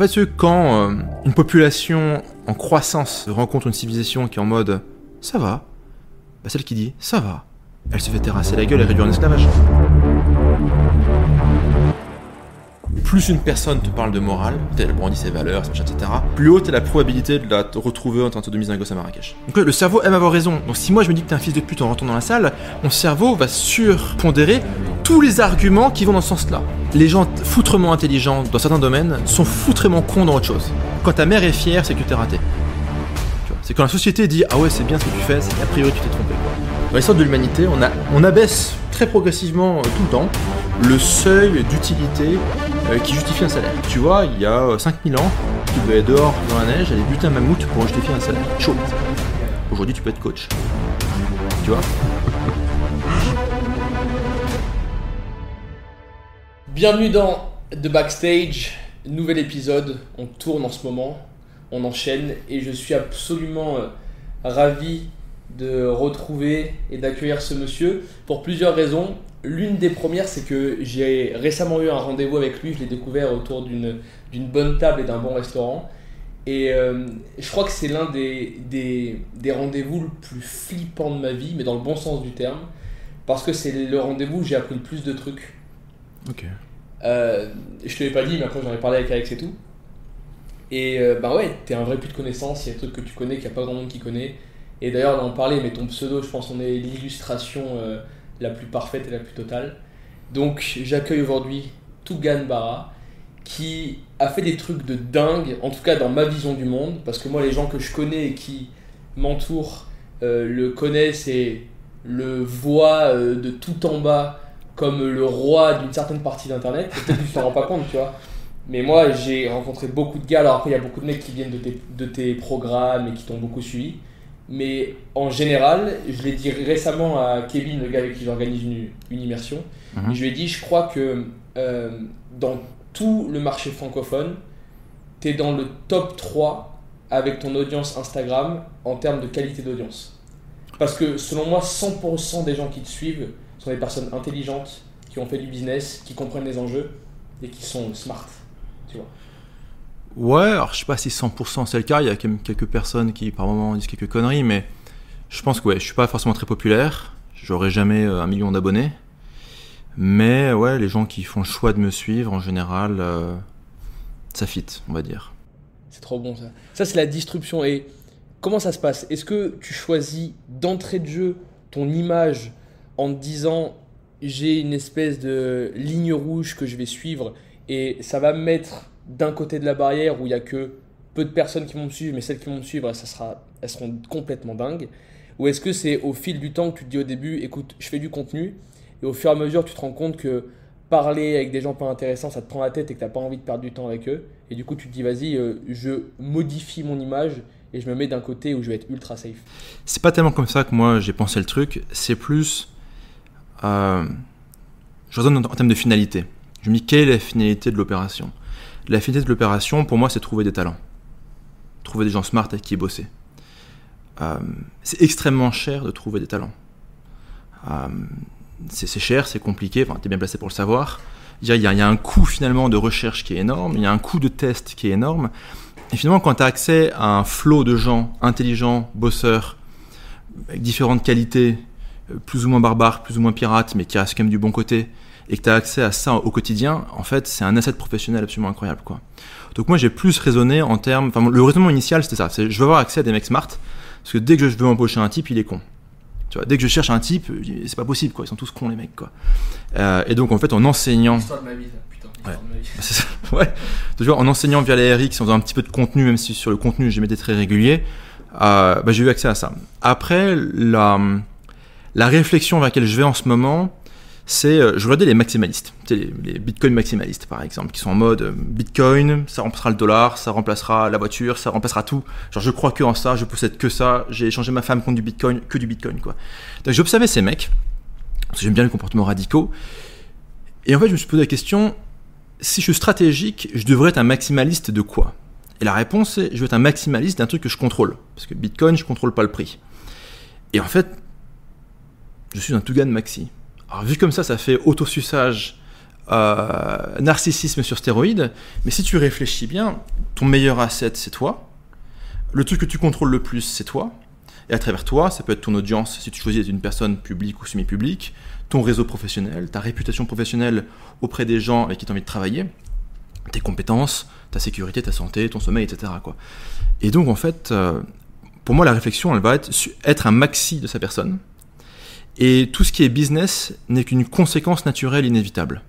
En fait, quand euh, une population en croissance rencontre une civilisation qui est en mode ça va, bah celle qui dit ça va, elle se fait terrasser la gueule et réduire en esclavage. Plus une personne te parle de morale, elle brandit ses valeurs, etc., plus haute est la probabilité de la retrouver en mise un gosse à Marrakech. Donc le cerveau aime avoir raison. Donc si moi je me dis que t'es un fils de pute en rentrant dans la salle, mon cerveau va surpondérer tous les arguments qui vont dans ce sens-là. Les gens foutrement intelligents dans certains domaines sont foutrement cons dans autre chose. Quand ta mère est fière, c'est que tu t'es raté. C'est quand la société dit ah ouais c'est bien ce que tu fais, c'est qu'a priori tu t'es trompé. Dans l'histoire de l'humanité, on, abaisse très progressivement euh, tout le temps le seuil d'utilité qui justifie un salaire. Tu vois, il y a 5000 euh, ans, tu devais être dehors dans la neige, aller buter un mammouth pour justifier un salaire. Chaud. Aujourd'hui, tu peux être coach. Tu vois? Bienvenue dans The Backstage, nouvel épisode. On tourne en ce moment, on enchaîne et je suis absolument euh, ravi de retrouver et d'accueillir ce monsieur pour plusieurs raisons. L'une des premières, c'est que j'ai récemment eu un rendez-vous avec lui, je l'ai découvert autour d'une bonne table et d'un bon restaurant. Et euh, je crois que c'est l'un des, des, des rendez-vous le plus flippant de ma vie, mais dans le bon sens du terme, parce que c'est le rendez-vous où j'ai appris le plus de trucs. Ok. Euh, je te l'ai pas dit, mais après j'en ai parlé avec Alex et tout. Et euh, bah ouais, t'es un vrai puits de connaissances, il y a des trucs que tu connais qu'il n'y a pas grand monde qui connaît. Et d'ailleurs, on en parlait, mais ton pseudo, je pense, on est l'illustration la plus parfaite et la plus totale. Donc j'accueille aujourd'hui Tougan Bara qui a fait des trucs de dingue, en tout cas dans ma vision du monde, parce que moi les gens que je connais et qui m'entourent euh, le connaissent et le voient euh, de tout en bas comme le roi d'une certaine partie d'Internet. Peut-être que tu t'en rends pas compte, tu vois. Mais moi j'ai rencontré beaucoup de gars, alors après il y a beaucoup de mecs qui viennent de tes, de tes programmes et qui t'ont beaucoup suivi. Mais en général, je l'ai dit récemment à Kevin, le gars avec qui j'organise une, une, immersion, mhm. je lui ai dit, je crois que euh, dans tout le marché francophone, tu es dans le top 3 avec ton audience Instagram en termes de qualité d'audience. Parce que selon moi, 100% des gens qui te suivent sont des personnes intelligentes, qui ont fait du business, qui comprennent les enjeux et qui sont smart. Tu vois. Ouais, alors je sais pas si 100% c'est le cas, il y a quelques personnes qui par moment disent quelques conneries, mais je pense que ouais, je suis pas forcément très populaire, j'aurai jamais euh, un million d'abonnés, mais ouais, les gens qui font le choix de me suivre en général, euh, ça fit, on va dire. C'est trop bon ça. Ça c'est la distribution et comment ça se passe? Est-ce que tu choisis d'entrée de jeu ton image en te disant j'ai une espèce de ligne rouge que je vais suivre et ça va me mettre d'un côté de la barrière où il y a que peu de personnes qui vont me suivre, mais celles qui vont me suivre, ça sera, elles seront complètement dingues Ou est-ce que c'est au fil du temps que tu te dis au début, écoute, je fais du contenu, et au fur et à mesure, tu te rends compte que parler avec des gens pas intéressants, ça te prend la tête et que tu n'as pas envie de perdre du temps avec eux, et du coup, tu te dis, vas-y, euh, je modifie mon image et je me mets d'un côté où je vais être ultra safe C'est pas tellement comme ça que moi j'ai pensé le truc, c'est plus. Euh, je raisonne en, termes de finalité. Je me dis, quelle est la finalité de l'opération? La finalité de l'opération, pour moi, c'est trouver des talents. Trouver des gens smart avec qui bosser. Euh, c'est extrêmement cher de trouver des talents. Euh, c'est cher, c'est compliqué, enfin, tu es bien placé pour le savoir. Il y, a, un coût finalement de recherche qui est énorme, il y a un coût de test qui est énorme. Et finalement, quand tu as accès à un flot de gens intelligents, bosseurs, avec différentes qualités, euh, plus ou moins barbares, plus ou moins pirates, mais qui restent quand même du bon côté, et que tu as accès à ça au quotidien, en fait, c'est un asset professionnel absolument incroyable. Quoi. Donc moi, j'ai plus raisonné en termes... Enfin, le raisonnement initial, c'était ça. C'est, je veux avoir accès à des mecs smart, parce que dès que je veux embaucher un type, il est con. Tu vois, dès que je cherche un type, c'est pas possible, quoi. Ils sont tous cons, les mecs, quoi. Euh, et donc, en fait, en enseignant... L'histoire de ma vie, putain. Ouais. C'est ça. ouais. En enseignant via les RX, en faisant un petit peu de contenu, même si sur le contenu, j'ai m'étais très régulier, euh, bah, j'ai eu accès à ça. Après, la, la réflexion vers laquelle je vais en ce moment, c'est, euh, je regardais les maximalistes, les, les Bitcoin maximalistes par exemple, qui sont en mode euh, Bitcoin, ça remplacera le dollar, ça remplacera la voiture, ça remplacera tout. Genre je crois que en ça, je possède que ça, j'ai échangé ma femme contre du Bitcoin, que du Bitcoin quoi. Donc j'observais ces mecs, parce que j'aime bien les comportements radicaux, et en fait je me suis posé la question, si je suis stratégique, je devrais être un maximaliste de quoi? Et la réponse est, je veux être un maximaliste d'un truc que je contrôle, parce que Bitcoin, je contrôle pas le prix. Et en fait, je suis un Tugan maxi. Alors vu comme ça, ça fait autosuçage euh, narcissisme sur stéroïdes. Mais si tu réfléchis bien, ton meilleur asset, c'est toi. Le truc que tu contrôles le plus, c'est toi. Et à travers toi, ça peut être ton audience, si tu choisis d'être une personne publique ou semi-publique, ton réseau professionnel, ta réputation professionnelle auprès des gens avec qui tu as envie de travailler, tes compétences, ta sécurité, ta santé, ton sommeil, etc. Quoi. Et donc, en fait, euh, pour moi, la réflexion, elle va être, être un maxi de sa personne. Et tout ce qui est business n'est qu'une conséquence naturelle inévitable.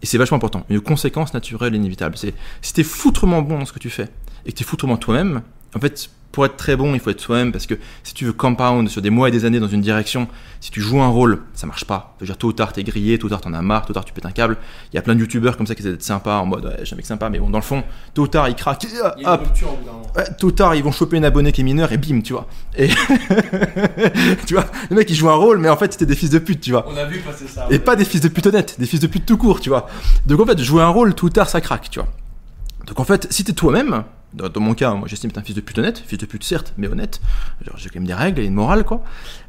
Et c'est vachement important, une conséquence naturelle inévitable. C'est si t'es foutrement bon dans ce que tu fais et que t'es foutrement toi-même, en fait, pour être très bon, il faut être soi-même parce que si tu veux compound sur des mois et des années dans une direction, si tu joues un rôle, ça marche pas. Je veux dire, tôt ou tard, t'es grillé, tôt ou tard, t'en as marre, tôt ou tard, tu pètes un câble. Il y a plein de youtubeurs comme ça qui essaient d'être sympas en mode, ouais, j'ai un mec sympa, mais bon, dans le fond, tôt ou tard, ils craquent, hop, ouais, tôt ou tard, ils vont choper un abonné qui est mineur et bim, tu vois. Et tu vois, le mec, il joue un rôle, mais en fait, c'était des fils de pute, tu vois. On a vu passer ça. Et pas des fils de pute honnêtes, des fils de pute tout court, tu vois. Donc en fait, jouer un rôle, tôt ou tard, ça craque, tu vois. Donc en fait, si t'es toi-même, dans, mon cas, moi j'estime être un fils de pute honnête, fils de pute certes, mais honnête, j'ai quand même des règles et une morale, quoi.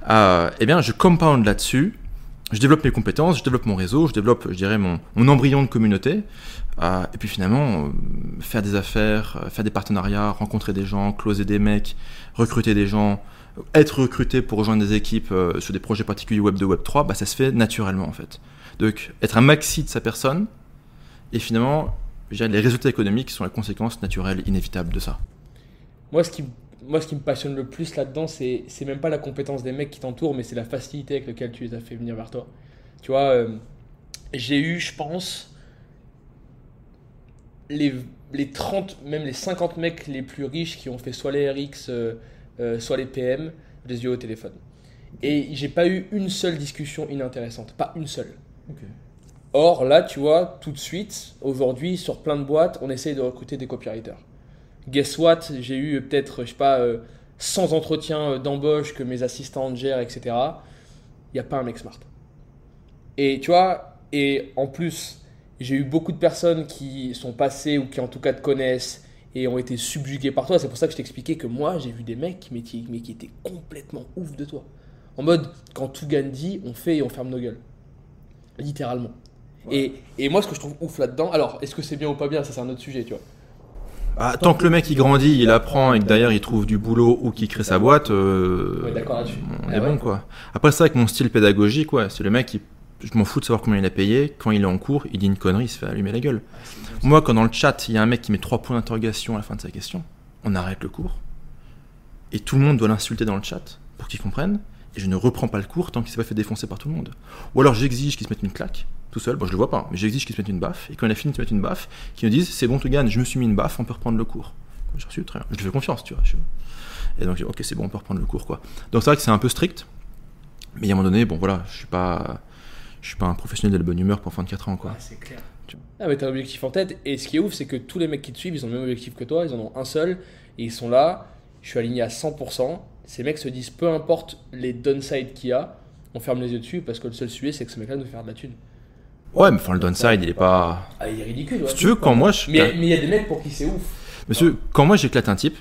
Euh, eh bien, je compound là-dessus, je développe mes compétences, je développe mon réseau, je développe, je dirais, mon, embryon de communauté, euh, et puis finalement, euh, faire des affaires, faire des partenariats, rencontrer des gens, closer des mecs, recruter des gens, être recruté pour rejoindre des équipes sur des projets particuliers Web 2, Web 3, bah, ça se fait naturellement en fait. Donc, être un maxi de sa personne, et finalement, je les résultats économiques sont la conséquence naturelle, inévitable de ça. Moi, ce qui, moi, ce qui me passionne le plus là-dedans, c'est, c'est même pas la compétence des mecs qui t'entourent, mais c'est la facilité avec laquelle tu les as fait venir vers toi. Tu vois, euh, j'ai eu, je pense, les, les 30, même les 50 mecs les plus riches qui ont fait soit les RX, euh, euh, soit les PM, les eu au téléphone. Et j'ai pas eu une seule discussion inintéressante, pas une seule. Or, là, tu vois, tout de suite, aujourd'hui, sur plein de boîtes, on essaye de recruter des copywriters. Guess what? J'ai eu peut-être, je sais pas, euh, 100 entretiens euh, d'embauche que mes assistants gèrent, etc. Il n'y a pas un mec smart. Et tu vois, et en plus, j'ai eu beaucoup de personnes qui sont passées ou qui en tout cas te connaissent et ont été subjuguées par toi. C'est pour ça que je t'expliquais que moi, j'ai vu des mecs, qui, qui étaient complètement ouf de toi. En mode, quand tout gagne dit, on fait et on ferme nos gueules. Littéralement. Et, et moi, ce que je trouve ouf là-dedans, alors, est-ce que c'est bien ou pas bien Ça, c'est un autre sujet, tu vois. Ah, tant que le mec il grandit, il apprend et que derrière il trouve du boulot ou qu'il crée sa boîte, euh, Ouais, on Ah est ouais. bon quoi. Après, c'est vrai que mon style pédagogique, ouais, c'est le mec qui. Je m'en fous de savoir combien il a payé. Quand il est en cours, il dit une connerie, il se fait allumer la gueule. Moi, quand dans le chat, il y a un mec qui met trois points d'interrogation à la fin de sa question, on arrête le cours. Et tout le monde doit l'insulter dans le chat pour qu'il comprenne. Et je ne reprends pas le cours tant qu'il s'est pas fait défoncer par tout le monde. Ou alors j'exige qu'il se mette une claque, tout seul. Bon, je le vois pas, mais j'exige qu'il se mette une baffe. Et quand il a fini de se mettre une baffe, qu'il me dise c'est bon, tu gagnes, je me suis mis une baffe, on peut reprendre le cours. J'ai reçu, très bien. Je lui fais confiance, tu vois. je- Et donc, ok, c'est bon, on peut reprendre le cours, quoi. Donc, c'est vrai que c'est un peu strict. Mais à un moment donné, bon, voilà, je suis pas. Je suis pas un professionnel de la bonne humeur pour 24 ans, quoi. Ouais, c'est clair. Ah, mais t'as un objectif en tête. Et ce qui est ouf, c'est que tous les mecs qui te suivent, ils ont le même objectif que toi. Ils en ont un seul. Et ils sont là. Je suis aligné à 100%. Ces mecs se disent, peu importe les downsides qu'il y a, on ferme les yeux dessus parce que le seul sujet, c'est que ce mec-là nous faire de la thune. Ouais, mais enfin, le downside, il est pas. Ah, il est ridicule. ouais. Si tu veux, quand moi je. Mais il y a des mecs pour qui c'est ouf. Monsieur, quand moi j'éclate un type,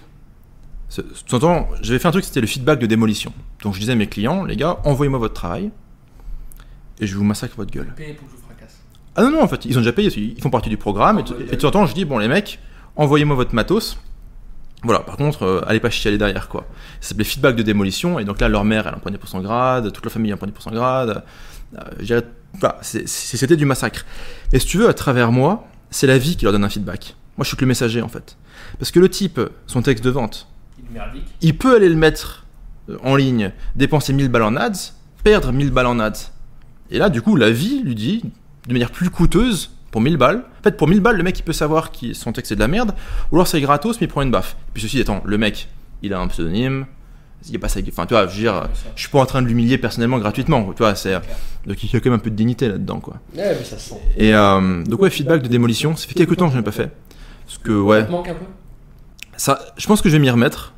temps, j'avais fait un truc, c'était le feedback de démolition. Donc je disais à mes clients, les gars, envoyez-moi votre travail et je vous massacre votre gueule. Paye pour que je vous fracasse. Ah non, non, en fait, ils ont déjà payé, ils font partie du programme. Et, de temps en temps, je dis, bon, les mecs, envoyez-moi votre matos. Voilà, par contre, euh, allez pas chialer derrière, quoi. Ça s'appelait feedback de démolition, et donc là, leur mère, elle en prenait pour son grade, toute la famille en prenait pour son grade. Euh, je dirais, c'est- c'était du massacre. Et si tu veux, à travers moi, c'est la vie qui leur donne un feedback. Moi, je suis que le messager, en fait. Parce que le type, son texte de vente, Il il peut aller le mettre euh, en ligne, dépenser 1000 balles en ads, perdre 1000 balles en ads. Et là, du coup, la vie lui dit, de manière plus coûteuse, pour 1000 balles. En fait, pour 1000 balles, le mec, il peut savoir que son texte est de la merde, ou alors c'est gratos, mais il prend une baffe. Puis ceci étant, le mec, il a un pseudonyme, il a pas sa... Enfin, tu vois, je veux dire, je suis pas en train de l'humilier personnellement gratuitement, tu vois, c'est... Donc il y a quand même un peu de dignité là-dedans, quoi. Ouais, mais ça se sent. Et euh, donc ouais, feedback de démolition, ça fait quelques temps que je n'ai pas fait. Parce que, ouais... Ça te manque un peu? Ça, je pense que je vais m'y remettre.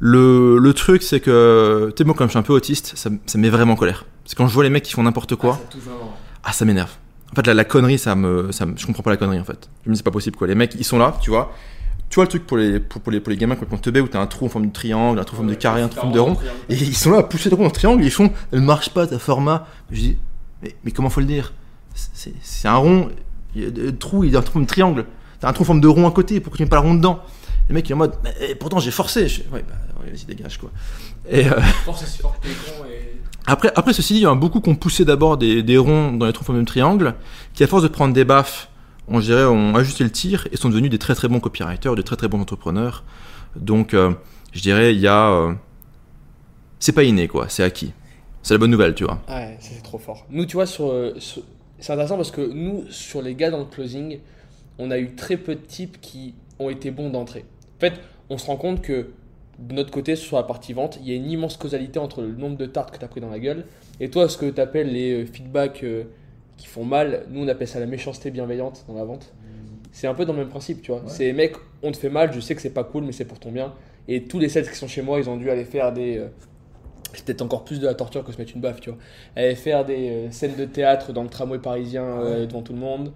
Le, le truc, c'est que, tu sais, moi, comme je suis un peu autiste, ça, ça me met vraiment en colère. C'est quand je vois les mecs qui font n'importe Ah, quoi, ça vraiment. ah, ça m'énerve. En fait, la, la connerie, ça me, ça me- je comprends pas la connerie, en fait. Je me dis, c'est pas possible, quoi. Les mecs, ils sont là, tu vois. Tu vois le truc pour les, pour, pour les, pour les gamins complètement teubés où t'as un trou en forme de triangle, un trou en forme de carré, un trou en forme de rond. Et ils sont là à pousser le rond en triangle, ils font, elle marche pas ta format. Je dis, mais, mais comment faut le dire? C'est c'est un rond, il y a des trous, il y a un trou, un triangle. T'as un trou en forme de rond à côté, pourquoi tu mets pas le rond dedans Le mec il est en mode, mais eh, pourtant j'ai forcé. Je ouais, bah, ouais, vas-y, dégage quoi. Et euh, Force et. après, après, ceci dit, il y en a beaucoup qui ont poussé d'abord des, des ronds dans les trous en forme de triangle, qui à force de prendre des baffes, on dirait, ont ajusté le tir et sont devenus des très très bons copywriters, des très très bons entrepreneurs. Donc, euh, je dirais, il y a. euh, c'est pas inné quoi, c'est acquis. C'est la bonne nouvelle, tu vois. Ouais, c'est trop fort. Nous, tu vois, euh, sur- c'est intéressant parce que nous, sur les gars dans le closing, on a eu très peu de types qui ont été bons d'entrée. En fait, on se rend compte que de notre côté, sur la partie vente, il y a une immense causalité entre le nombre de tartes que tu as pris dans la gueule et toi, ce que tu appelles les feedbacks qui font mal. Nous, on appelle ça la méchanceté bienveillante dans la vente. C'est un peu dans le même principe, tu vois. C'est mec, on te fait mal, je sais que c'est pas cool, mais c'est pour ton bien. Et tous les sales qui sont chez moi, ils ont dû aller faire des. euh, c'est peut-être encore plus de la torture que se mettre une baffe, tu vois. Aller faire des euh, scènes de théâtre dans le tramway parisien euh, devant tout le monde.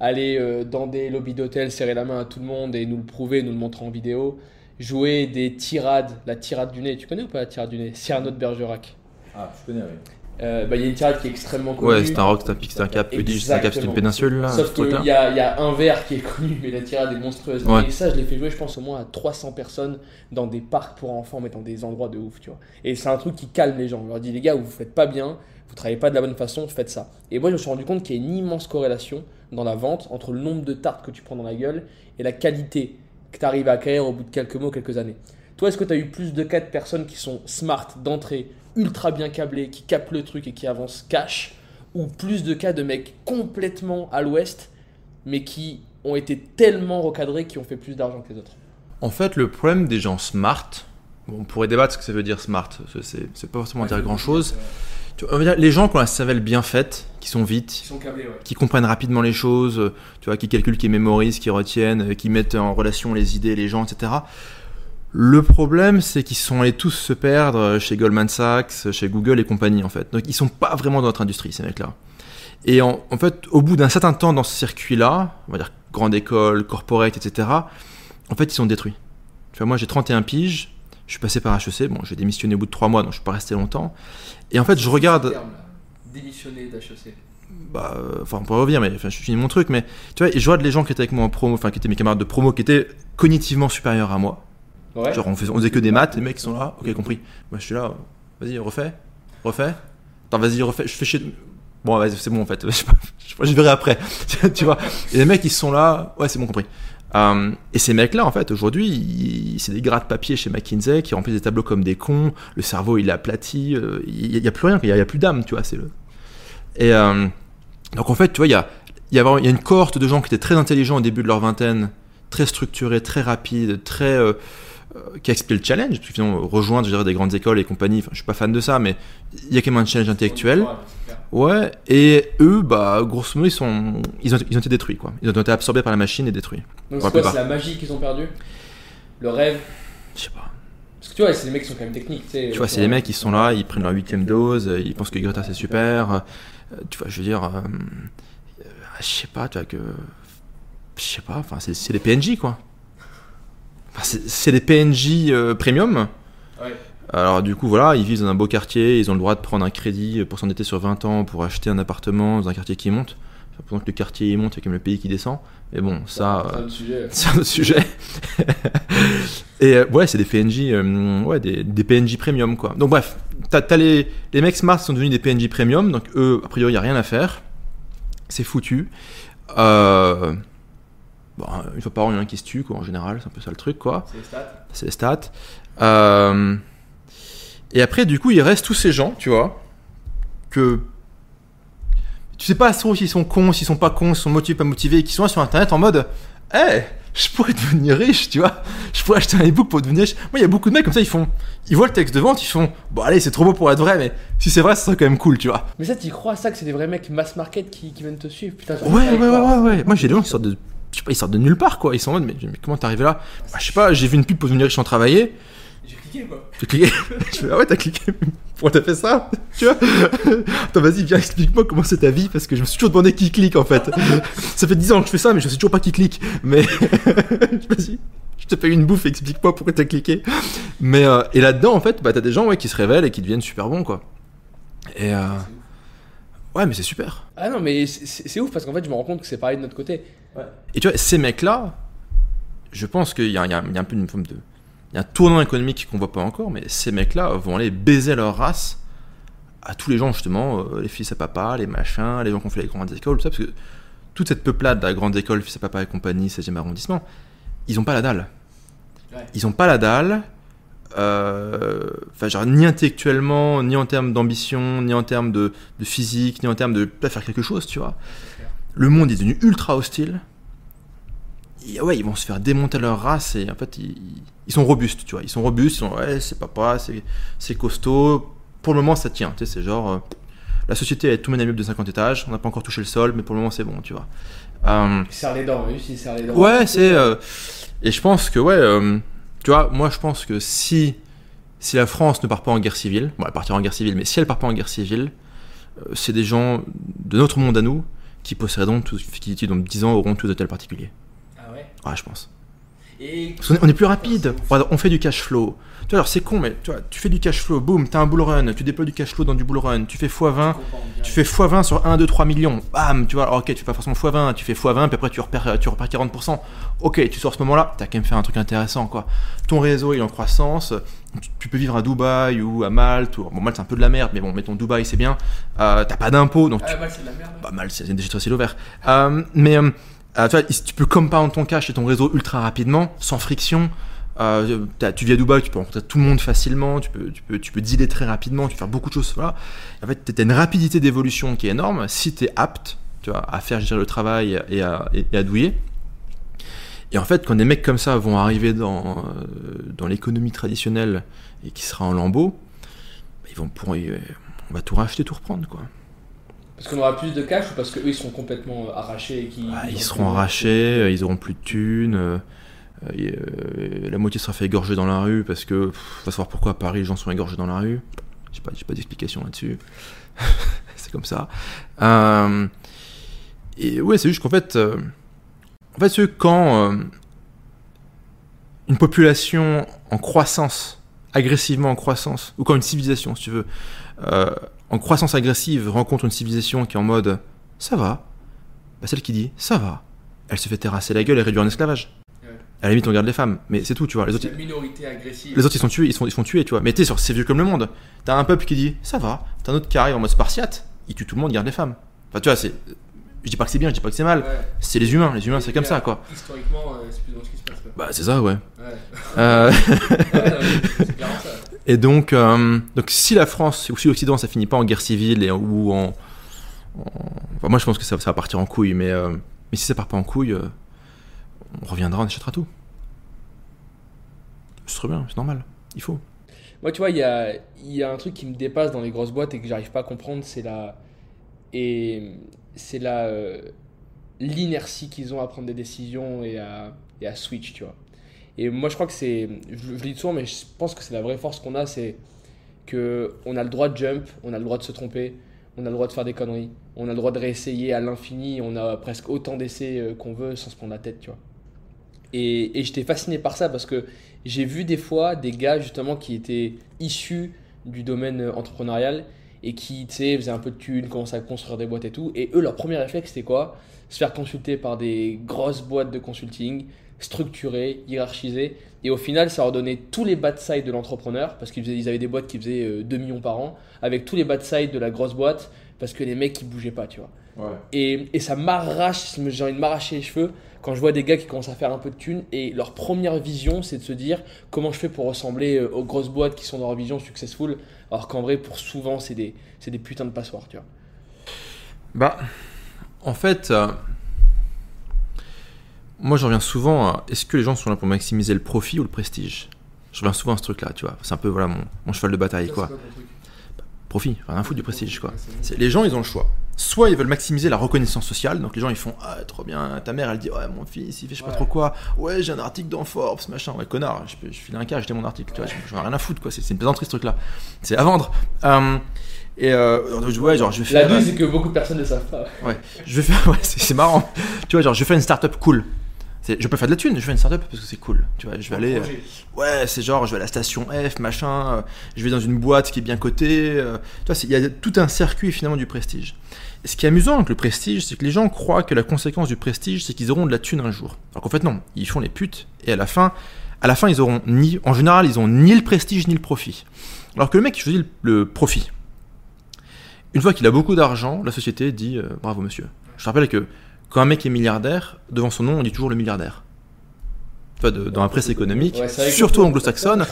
Aller euh, dans des lobbies d'hôtel, serrer la main à tout le monde et nous le prouver, nous le montrer en vidéo. Jouer des tirades, la tirade du nez. Tu connais ou pas la tirade du nez? Cyrano de Bergerac. Ah, je connais, oui. Euh, bah, Il y a une tirade qui est extrêmement connue. Ouais, c'est un rock, c'est un pic, c'est un cap, c'est un cap, c'est une péninsule là. Sauf qu'il y a, il y a un verre qui est connu, mais la tirade est monstrueuse. Ouais. Et ça, je l'ai fait jouer, je pense, au moins à 300 personnes dans des parcs pour enfants, mais dans des endroits de ouf, tu vois. Et c'est un truc qui calme les gens. On leur dit, les gars, vous faites pas bien, vous travaillez pas de la bonne façon, faites ça. Et moi, je me suis rendu compte qu'il y a une immense corrélation dans la vente entre le nombre de tartes que tu prends dans la gueule et la qualité que tu arrives à acquérir au bout de quelques mots, quelques années. Toi, est-ce que tu as eu plus de cas de personnes qui sont smart d'entrée, ultra bien câblées, qui capent le truc et qui avancent cash ou plus de cas de mecs complètement à l'ouest, mais qui ont été tellement recadrés qui ont fait plus d'argent que les autres. En fait, le problème des gens smart, bon, on pourrait débattre ce que ça veut dire smart, c'est- pas forcément dire grand chose. On va dire les gens qui ont la cervelle bien faite, qui sont vite, sont câblés, ouais. qui comprennent rapidement les choses, euh, tu vois, qui calculent, qui mémorisent, qui retiennent, euh, qui mettent en relation les idées, les gens, etc. Le problème, c'est qu'ils sont allés tous se perdre chez Goldman Sachs, chez Google et compagnie, en fait. Donc, ils sont pas vraiment dans notre industrie, ces mecs-là. Et en, en fait, au bout d'un certain temps dans ce circuit-là, on va dire grande école, corporate, etc., en fait, ils sont détruits. Tu vois, moi, j'ai 31 piges, je suis passé par HEC, bon, j'ai démissionné au bout de 3 mois, donc je suis pas resté longtemps. Et en fait, je regarde Démissionné d'HEC. bah, euh, enfin, on pourrait revenir, mais enfin, je finis mon truc, mais tu vois, et je vois les gens qui étaient avec moi en promo, enfin, qui étaient mes camarades de promo, qui étaient cognitivement supérieurs à moi. Ouais. Genre, on faisait, on faisait que des maths, les mecs sont là, ok, compris. Moi, je suis là, vas-y, refais, refais. Attends, vas-y, refais, je fais chier. Bon, vas-y, c'est bon en fait, je, sais pas, je, sais pas, je verrai après, tu vois. Et les mecs, ils sont là, ouais, c'est bon, compris. Euh, et ces mecs-là, en fait, aujourd'hui, ils- c'est des gras de papier chez McKinsey qui remplissent des tableaux comme des cons. Le cerveau, il est aplati. euh, Il n'y a, plus rien, il n'y a, plus d'âme, tu vois. C'est le. Et euh, donc, en fait, tu vois, il y a, y, a y a une cohorte de gens qui étaient très intelligents au début de leur vingtaine, très structurés, très rapides, très. Euh, qui a accepté le challenge, parce que finalement, rejoindre je dirais, des grandes écoles et compagnie, enfin, je suis pas fan de ça, mais il y a quand même un challenge intellectuel. Ouais, et eux, bah, grosso modo, ils, sont, ils, ont, ils ont été détruits, quoi. Ils ont été absorbés par la machine et détruits. Donc On c'est quoi, la magie qu'ils ont perdu Le rêve? Je sais pas. Parce que tu vois, c'est des mecs qui sont quand même techniques. Tu, sais, Tu vois, c'est les mecs qui sont là, ils prennent leur huitième dose, ils pensent que Greta c'est super. euh, Tu vois, je veux dire, euh, euh, je sais pas, tu vois que, je sais pas, enfin, c'est des PNJ quoi. Enfin, c'est des PNJ euh, premium. Ouais. Alors du coup, voilà, ils vivent dans un beau quartier, ils ont le droit de prendre un crédit pour s'endetter sur 20 ans pour acheter un appartement dans un quartier qui monte. Enfin, pendant que le quartier il monte, il y a quand même le pays qui descend. Mais bon, ça, C'est euh, un autre sujet. c'est un autre sujet. et euh, ouais, c'est des PNJ, euh, ouais, des, des PNJ premium quoi. Donc bref, t'as as les, les mecs smart sont devenus des PNJ premium, donc eux, a priori, il n'y a rien à faire. C'est foutu. Euh, bon, une fois par an, il y en a un qui se tue, quoi, en général, c'est un peu ça le truc, quoi. C'est les stats. C'est les stats. Euh, et après, du coup, il reste tous ces gens, tu vois, que tu sais pas trop s'ils sont cons, s'ils sont pas cons, s'ils sont motivés, pas motivés, et qui sont là sur internet en mode Eh, je pourrais devenir riche, tu vois. Je pourrais acheter un ebook pour devenir riche. Moi, il y a beaucoup de mecs comme ça, ils font. Ils voient le texte de vente, ils font Bon, allez, c'est trop beau pour être vrai, mais si c'est vrai, ça serait quand même cool, tu vois. Mais ça, tu crois ça que c'est des vrais mecs mass market qui, qui viennent te suivre Putain, Ouais, à ouais, ouais, ouais, ouais. Moi, j'ai des gens qui sortent de. Je sais pas, ils sortent de nulle part, quoi. Ils sont en mode Mais, mais comment t'es arrivé là? Bah, Je sais pas, j'ai vu une pub pour devenir riche sans travailler. J'ai cliqué quoi. J'ai cliqué. je fais, ah ouais, t'as cliqué. Pourquoi t'as fait ça? Tu vois? Attends, vas-y, viens, explique-moi comment c'est ta vie, parce que je me suis toujours demandé qui clique en fait. ça fait 10 ans que je fais ça, mais je sais toujours pas qui clique. Mais vas-y, je te paye une bouffe, explique-moi pourquoi t'as cliqué. Mais euh, et là-dedans, en fait, bah, t'as des gens ouais, qui se révèlent et qui deviennent super bons, quoi. Et euh, Ouais, mais c'est super. Ah non, mais c'est ouf parce qu'en fait, je me rends compte que c'est pareil de notre côté. Et tu vois, ces mecs-là, je pense qu'il y, a- il y a il y a un peu une forme de. Il y a un tournant économique qu'on voit pas encore, mais ces mecs-là vont aller baiser leur race à tous les gens, justement, euh, les fils à papa, les machins, les gens qui ont fait les grandes écoles, tout ça, parce que toute cette peuplade de la grande école, fils à papa et compagnie, 16e arrondissement, ils ont pas la dalle. Ouais. Ils ont pas la dalle. euh, Enfin, genre, ni intellectuellement, ni en termes d'ambition, ni en termes de, de physique, ni en termes de pas faire quelque chose, tu vois. Le monde est devenu ultra hostile. Et ouais, ils vont se faire démonter leur race et en fait, ils, ils sont robustes, tu vois. Ils sont robustes, ils sont, ouais, c'est papa, c'est, c'est costaud. Pour le moment, ça tient, tu sais, c'est genre, euh, la société est tout mené de 50 étages, on n'a pas encore touché le sol, mais pour le moment, c'est bon, tu vois. Euh, Il serre les dents, oui, serre les dents. Ouais, c'est. euh, et je pense que, ouais, tu vois, moi je pense que si, si la France ne part pas en guerre civile, bon, elle partira en guerre civile, mais si elle part pas en guerre civile, c'est des gens de notre monde à nous qui posséderont, tous, qui, qui dans 10 ans auront tous hôtels particuliers. Ah ouais? Ouais, je pense. Et Parce qu'on est, on est plus rapide. On fait du cash flow. Tu vois, alors c'est con, mais tu vois, tu fais du cash flow, boum, t'as un bull run, tu déploies du cash flow dans du bull run, tu fais x20, tu fais x20 sur 1, 2, 3 millions. Bam, tu vois, alors, ok, tu fais pas forcément x20, tu fais x20, puis après tu repères, tu repères 40%. Ok, tu sors à ce moment-là, t'as quand même fait un truc intéressant, quoi. Ton réseau il est en croissance, tu, peux vivre à Dubaï ou à Malte, ou, bon, Malte c'est un peu de la merde, mais bon, mettons Dubaï c'est bien. Euh, t'as pas d'impôts, donc tu- Ah bah c'est de la merde. pas mal, c'est des très vert. Euh, mais euh, euh, tu, vois, tu peux compound ton cash et ton réseau ultra rapidement, sans friction. Tu vis à Dubaï, tu peux rencontrer tout le monde facilement, tu peux, tu peux, tu peux dealer très rapidement, tu peux faire beaucoup de choses. Voilà. En fait, tu as une rapidité d'évolution qui est énorme si tu es apte tu vois, à faire gérer le travail et à, et à douiller. Et en fait, quand des mecs comme ça vont arriver dans, euh, dans l'économie traditionnelle et qui sera en lambeaux, bah, ils vont pour, on va tout racheter, tout reprendre. quoi. Parce qu'on aura plus de cash ou parce qu'eux ils sont complètement euh, arrachés et qui. Ouais, ils seront arrachés, euh, ils auront plus de thunes, euh, et, euh, la moitié sera fait égorger dans la rue parce que pff, va savoir pourquoi à Paris les gens sont égorgés dans la rue. J'ai pas, j'ai pas d'explication là-dessus. c'est comme ça. Euh, et ouais, c'est juste qu'en fait, euh, en fait, quand euh, une population en croissance, agressivement en croissance, ou quand une civilisation, si tu veux, euh, en croissance agressive rencontre une civilisation qui est en mode ça va, bah, celle qui dit ça va, elle se fait terrasser la gueule et réduire en esclavage. Ouais. À la limite, on garde les femmes, mais c'est tout, tu vois. Les autres, La minorité agressive. les autres ils sont tués, ils sont, ils sont tués, tu vois. Mais sur- c'est vieux comme le monde. T'as un peuple qui dit ça va, t'as un autre qui arrive en mode spartiate, il tue tout le monde, il garde les femmes. Enfin, tu vois, c'est. Je dis pas que c'est bien, je dis pas que c'est mal. Ouais. C'est les humains, les humains, c'est comme ça, quoi. Historiquement, euh, c'est plus dans ce qui se passe. Quoi. Bah, c'est ça, ouais. Ouais. Euh, clairement ça. Et donc, euh, donc si la France ou si l'Occident ça finit pas en guerre civile et, ou en, en- enfin, moi je pense que ça, ça va partir en couille, mais, euh, mais si ça part pas en couille, euh, on reviendra, on achètera tout. C'est très bien, c'est normal, il faut. Moi, tu vois, il y a, il y a un truc qui me dépasse dans les grosses boîtes et que j'arrive pas à comprendre, c'est la. Et c'est la. euh, L'inertie qu'ils ont à prendre des décisions et à, et à switch, tu vois. Et moi, je crois que c'est. Je, je dis souvent, mais je pense que c'est la vraie force qu'on a, c'est que on a le droit de jump, on a le droit de se tromper, on a le droit de faire des conneries, on a le droit de réessayer à l'infini, on a presque autant d'essais euh, qu'on veut sans se prendre la tête, tu vois. Et, et j'étais fasciné par ça parce que j'ai vu des fois des gars justement qui étaient issus du domaine euh, entrepreneurial et qui, tu sais, faisaient un peu de thunes, commençaient à construire des boîtes et tout. Et eux, leur premier réflexe, c'était quoi? Se faire consulter par des grosses boîtes de consulting, structurées, hiérarchisées. Et au final, ça leur donnait tous les bad sides de l'entrepreneur parce qu'ils avaient des boîtes qui faisaient euh, 2 millions par an, avec tous les bad sides de la grosse boîte parce que les mecs, ils bougeaient pas, tu vois. Et, et ça m'arrache, j'ai envie de m'arracher les cheveux quand je vois des gars qui commencent à faire un peu de thunes et leur première vision c'est de se dire comment je fais pour ressembler euh, aux grosses boîtes qui sont dans leur vision successful alors qu'en vrai pour souvent c'est des, c'est des putains de passoires tu vois. Bah, en fait, euh, moi je reviens souvent à est-ce que les gens sont là pour maximiser le profit ou le prestige? Je reviens souvent à ce truc-là, tu vois. C'est un peu voilà mon, mon cheval de bataille, quoi. Profit, rien à foutre du prestige, quoi. Les gens, ils ont le choix. Soit ils veulent maximiser la reconnaissance sociale, donc les gens ils font Ah, trop bien, ta mère elle dit Ouais, mon fils il fait je sais pas Ouais. trop quoi, ouais, j'ai un article dans Forbes, machin, ouais, connard, je, je file un cas, j'ai mon article, tu vois, je- j'en ai rien à foutre, quoi, c'est une plaisanterie ce truc là, c'est à vendre. Euh, et euh, ouais, genre je vais La faire. douce c'est que beaucoup de personnes ne savent pas. Ouais, je vais faire. Ouais, c'est marrant. Tu vois, genre, je vais faire une startup cool. Je peux faire de la thune, je fais une startup parce que c'est cool. Tu vois, je vais aller. euh, ouais, c'est genre, je vais à la station F, machin. euh, je vais dans une boîte qui est bien cotée. euh, tu vois, il y a tout un circuit finalement du prestige. Ce qui est amusant avec le prestige, c'est que les gens croient que la conséquence du prestige, c'est qu'ils auront de la thune un jour. Alors qu'en fait, non, ils font les putes, et à la fin, à la fin, ils auront ni, en général, ils ont ni le prestige ni le profit. Alors que le mec qui choisit le, profit, une fois qu'il a beaucoup d'argent, la société dit euh, bravo monsieur. Je rappelle que quand un mec est milliardaire, devant son nom, on dit toujours le milliardaire. Dans la presse économique, surtout anglo-saxonne,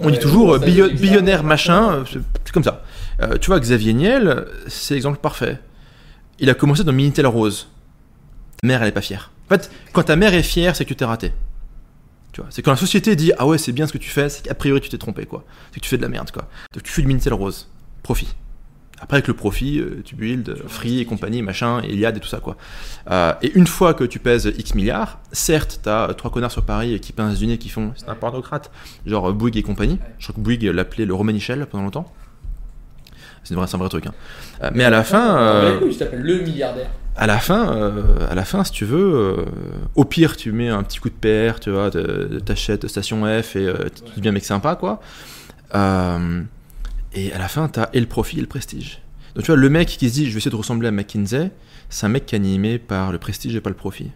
on dit toujours euh, billionnaire machin, euh, c'est comme ça. tu vois, Xavier Niel, c'est l'exemple parfait. Il a commencé dans Minitel Rose. Mère, elle est pas fière. En fait, quand ta mère est fière, c'est que tu t'es raté. C'est quand la société dit ah ouais c'est bien ce que tu fais, c'est qu'a priori tu t'es trompé quoi. C'est que tu fais de la merde quoi. Donc tu fais le Minitel rose, profit. Après avec le profit, euh, tu build Free et compagnie, machin, Iliad et tout ça quoi. Euh, et une fois que tu pèses X milliards, certes t'as trois connards sur Paris qui pincent du nez qui font c'est un pornocrate, genre Bouygues et compagnie. Je crois que Bouygues l'appelait le Romanichel pendant longtemps. C'est un vrai truc. Hein. Euh, mais à la fin. il s'appelle le milliardaire à la fin, euh, à la fin, si tu veux, euh, au pire, tu mets un petit coup de PR, tu vois, t'achètes Station F et euh, tu deviens mec sympa, quoi. Et à la fin, t'as et le profit et le prestige. Donc tu vois, le mec qui se dit, je vais essayer de ressembler à McKinsey, c'est un mec qui est animé par le prestige et pas le profit.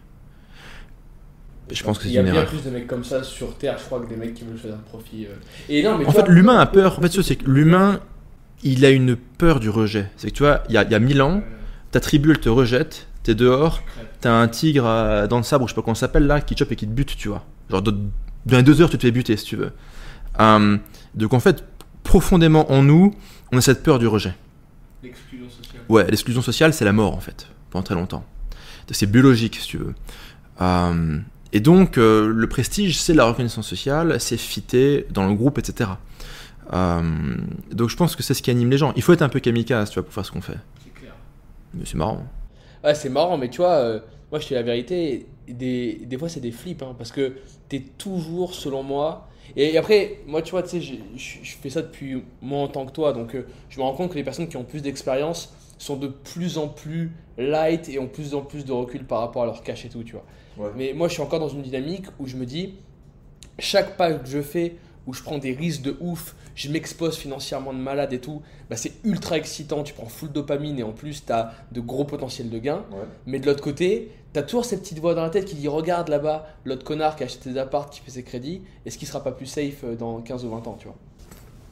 je pense que c'est une erreur. Il y a bien plus de mecs comme ça sur Terre, je crois, que des mecs qui veulent faire un profit. Et non, mais en fait, l'humain a peur. En fait, c'est que l'humain, il a une peur du rejet. C'est que tu vois, il y a, il y a mille ans ta tribu elle te rejette, t'es dehors, t'as un tigre dans le sabre, je sais pas comment s'appelle là, qui chope et qui te bute, tu vois. Genre, dans deux heures, tu te fais buter si tu veux. Hum, donc en fait, profondément en nous, on a cette peur du rejet. L'exclusion sociale. Ouais, l'exclusion sociale, c'est la mort en fait, pendant très longtemps. C'est biologique si tu veux. Hum, et donc, euh, le prestige, c'est la reconnaissance sociale, c'est fité dans le groupe, etc. Hum, donc je pense que c'est ce qui anime les gens. Il faut être un peu kamikaze, tu vois, pour faire ce qu'on fait. Mais c'est marrant. Ouais, c'est marrant, mais tu vois, euh, moi je te dis la vérité, des, des fois c'est des flips, hein, parce que tu es toujours, selon moi. Et, après, moi tu vois, tu sais, je fais ça depuis moins tant que toi, donc euh, je me rends compte que les personnes qui ont plus d'expérience sont de plus en plus light et ont plus en plus de recul par rapport à leur cash et tout, tu vois. Mais moi je suis encore dans une dynamique où je me dis, chaque pas que je fais, où je prends des risques de ouf, je m'expose financièrement de malade et tout, bah c'est ultra excitant, tu prends full dopamine et en plus tu as de gros potentiels de gains. Mais de l'autre côté, tu as toujours cette petite voix dans la tête qui dit regarde là-bas, l'autre connard qui a acheté des apparts, qui fait ses crédits, est-ce qu'il sera pas plus safe euh, dans 15 ou 20 ans, tu vois?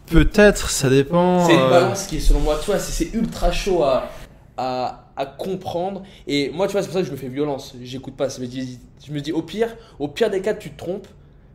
Peut-être, ça dépend. C'est une euh, balance qui est selon moi, tu vois, c'est ultra chaud à, à, à, comprendre. Et moi, tu vois, c'est pour ça que je me fais violence. J'écoute pas. Je me, dis, je me dis, au pire, au pire des cas, tu te trompes,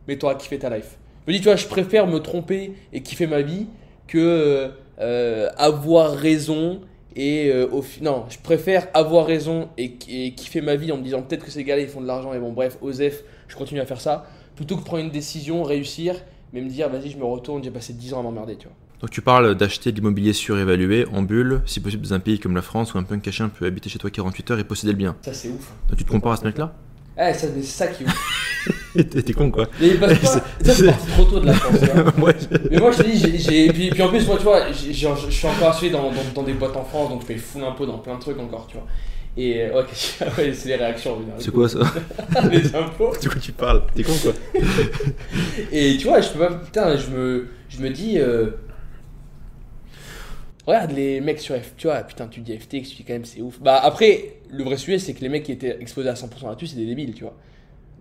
mais tu auras kiffé ta life. Je me dis, tu vois, je préfère me tromper et kiffer ma vie que euh, avoir raison et euh, au non, je préfère avoir raison et, kiffer ma vie en me disant peut-être que ces gars-là ils font de l'argent et bon bref, Osef, je continue à faire ça plutôt que prendre une décision, réussir, mais me dire vas-y, je me retourne, j'ai passé 10 ans à m'emmerder, tu vois. Donc tu parles d'acheter de l'immobilier surévalué en bulle, si possible dans un pays comme la France où un punk cachin peut habiter chez toi 48 heures et posséder le bien. Ça c'est ouf. Donc tu te compares à ce mec-là? Eh, c'est ça qui est ouf. T'es con quoi. Mais il passe pas. c'est parti trop tôt de la France. Mais moi je te dis, j'ai. Puis, puis en plus, moi tu vois, je suis encore assuré dans, dans, des boîtes en France, donc je paye full impôt dans plein de trucs encore, tu vois. Et euh, ouais, c'est les réactions. C'est quoi ça Les impôts. De quoi tu parles? T'es con quoi Et tu vois, je peux pas. Putain, je me, je me dis. Euh, regarde les mecs sur F, tu vois, putain, tu dis FTX, tu dis quand même c'est ouf. Bah après, le vrai sujet, c'est que les mecs qui étaient exposés à 100% là-dessus, c'est des débiles, tu vois.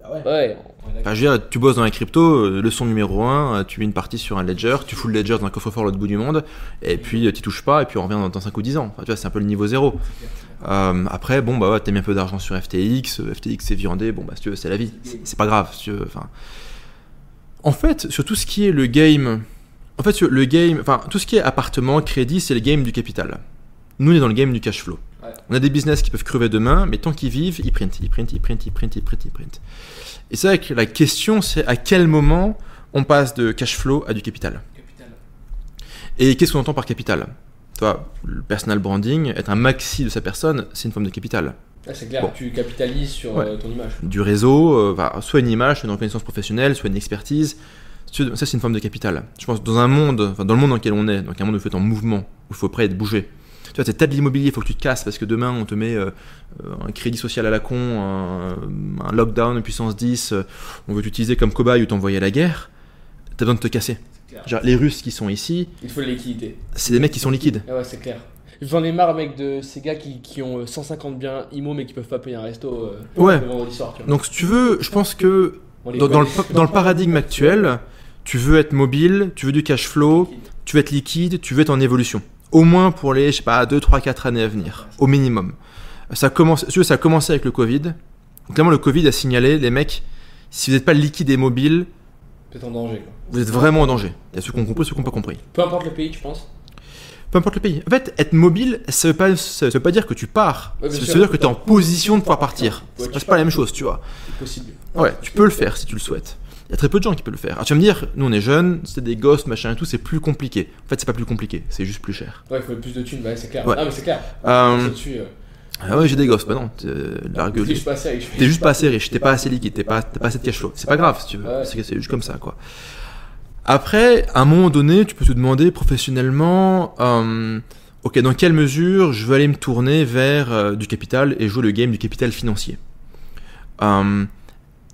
Ah ouais. je veux dire, tu bosses dans la crypto, euh, leçon numéro 1, euh, tu mets une partie sur un ledger, tu fous le ledger dans un coffre-fort à l'autre bout du monde, et puis euh, tu touches pas, et puis on revient dans 5 ou 10 ans. tu vois, c'est un peu le niveau zéro. après, bon, bah ouais, t'as mis un peu d'argent sur FTX, FTX c'est viandé, bon, bah si tu veux, c'est la vie. C'est pas grave, si tu veux. Enfin. En fait, sur tout ce qui est le game. En fait, sur le game. Enfin, tout ce qui est appartement, crédit, c'est le game du capital. Nous, on est dans le game du cash flow. On a des business qui peuvent crever demain, mais tant qu'ils vivent, ils printent, ils printent, ils printent, ils printent, ils printent, ils printent. Et c'est vrai que la question, c'est à quel moment on passe de cash flow à du capital. Et qu'est-ce qu'on entend par capital? Toi, le personal branding, être un maxi de sa personne, c'est une forme de capital. c'est clair, tu capitalises sur euh, ton image. Du réseau, euh, soit une image, soit une reconnaissance professionnelle, soit une expertise. Ça, c'est une forme de capital. Je pense dans un monde, dans le monde dans lequel on est, dans un monde où il faut être en mouvement, où il faut prêt être bouger, tu vois, t'as de l'immobilier, il faut que tu te casses parce que demain on te met euh, un crédit social à la con, un, lockdown puissance 10, euh, on veut t'utiliser comme cobaye ou t'envoyer à la guerre, t'as besoin de te casser. Genre, les Russes qui sont ici. Il faut de liquidité. C'est des mecs qui sont liquides. Ah ouais, c'est clair. J'en ai marre, mec, de ces gars qui, qui ont euh, 150 biens IMO mais qui peuvent pas payer un resto euh, Ouais. le vendredi soir. Tu vois. Donc si tu veux, je pense que On les dans, dans le, connaît. dans le paradigme actuel, tu veux être mobile, tu veux du cash flow, tu veux être liquide, tu veux être en évolution. Au moins pour les, je sais pas, 2, 3, 4 années à venir, au minimum. Ça commence, ça a commencé avec le Covid. Clairement, le Covid a signalé, les mecs, si vous n'êtes pas liquide et mobile, Peut-être en danger, quoi. vous êtes vraiment en danger. Il y a ceux qui ont compris, ceux qui n'ont pas compris. Peu importe le pays, tu penses? Peu importe le pays. En fait, être mobile, ça veut pas, ça veut pas dire que tu pars. Ouais, ça sûr. veut dire que tu es en position de pouvoir partir. Ouais, C'est pas la même chose, tu vois. C'est possible. Ouais, tu peux le faire si tu le souhaites. Il y a très peu de gens qui peuvent le faire. Alors tu vas me dire, nous on est jeunes, c'est des gosses, machin et tout, c'est plus compliqué. En fait, c'est pas plus compliqué, c'est juste plus cher. Ouais, il faut plus de thunes, ouais, c'est clair. Ouais. Ah, mais c'est clair. Euh, euh, Ah ouais, j'ai des gosses, bah non, t'es gueule. juste pas assez riche. T'es juste pas assez riche, t'es pas assez liquide, t'es pas, pas assez de cash flow. C'est pas grave si tu veux, Ouais. c'est juste comme ça quoi. Après, à un moment donné, tu peux te demander professionnellement, euh, ok, dans quelle mesure je veux aller me tourner vers euh, du capital et jouer le game du capital financier? Euh,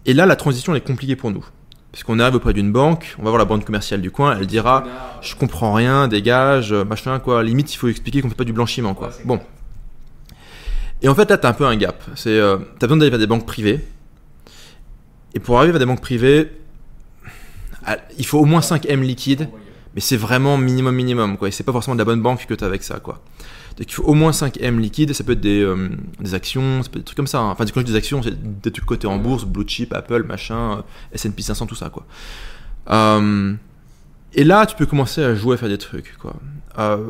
et là, la transition est compliquée pour nous. Parce qu'on arrive auprès d'une banque, on va voir la banque commerciale du coin, elle dira je comprends rien, dégage, euh, machin, quoi. Limite, il faut expliquer qu'on fait pas du blanchiment, quoi. Ouais, bon. Et en fait, là, t'as un peu un gap. C'est, euh, t'as besoin d'aller vers des banques privées. Et pour arriver vers des banques privées, ah, il faut au moins 5 M liquides, mais c'est vraiment minimum, minimum, quoi. Et c'est pas forcément de la bonne banque que t'as avec ça, quoi. Donc il faut au moins 5 M liquides, ça peut être des, euh, des actions, ça peut être des trucs comme ça. hein. Enfin, quand je dis des actions, c'est des trucs cotés en bourse, Blue Chip, Apple, machin, euh, S&P 500, tout ça, quoi. Euh, et là, tu peux commencer à jouer à faire des trucs, quoi. Euh,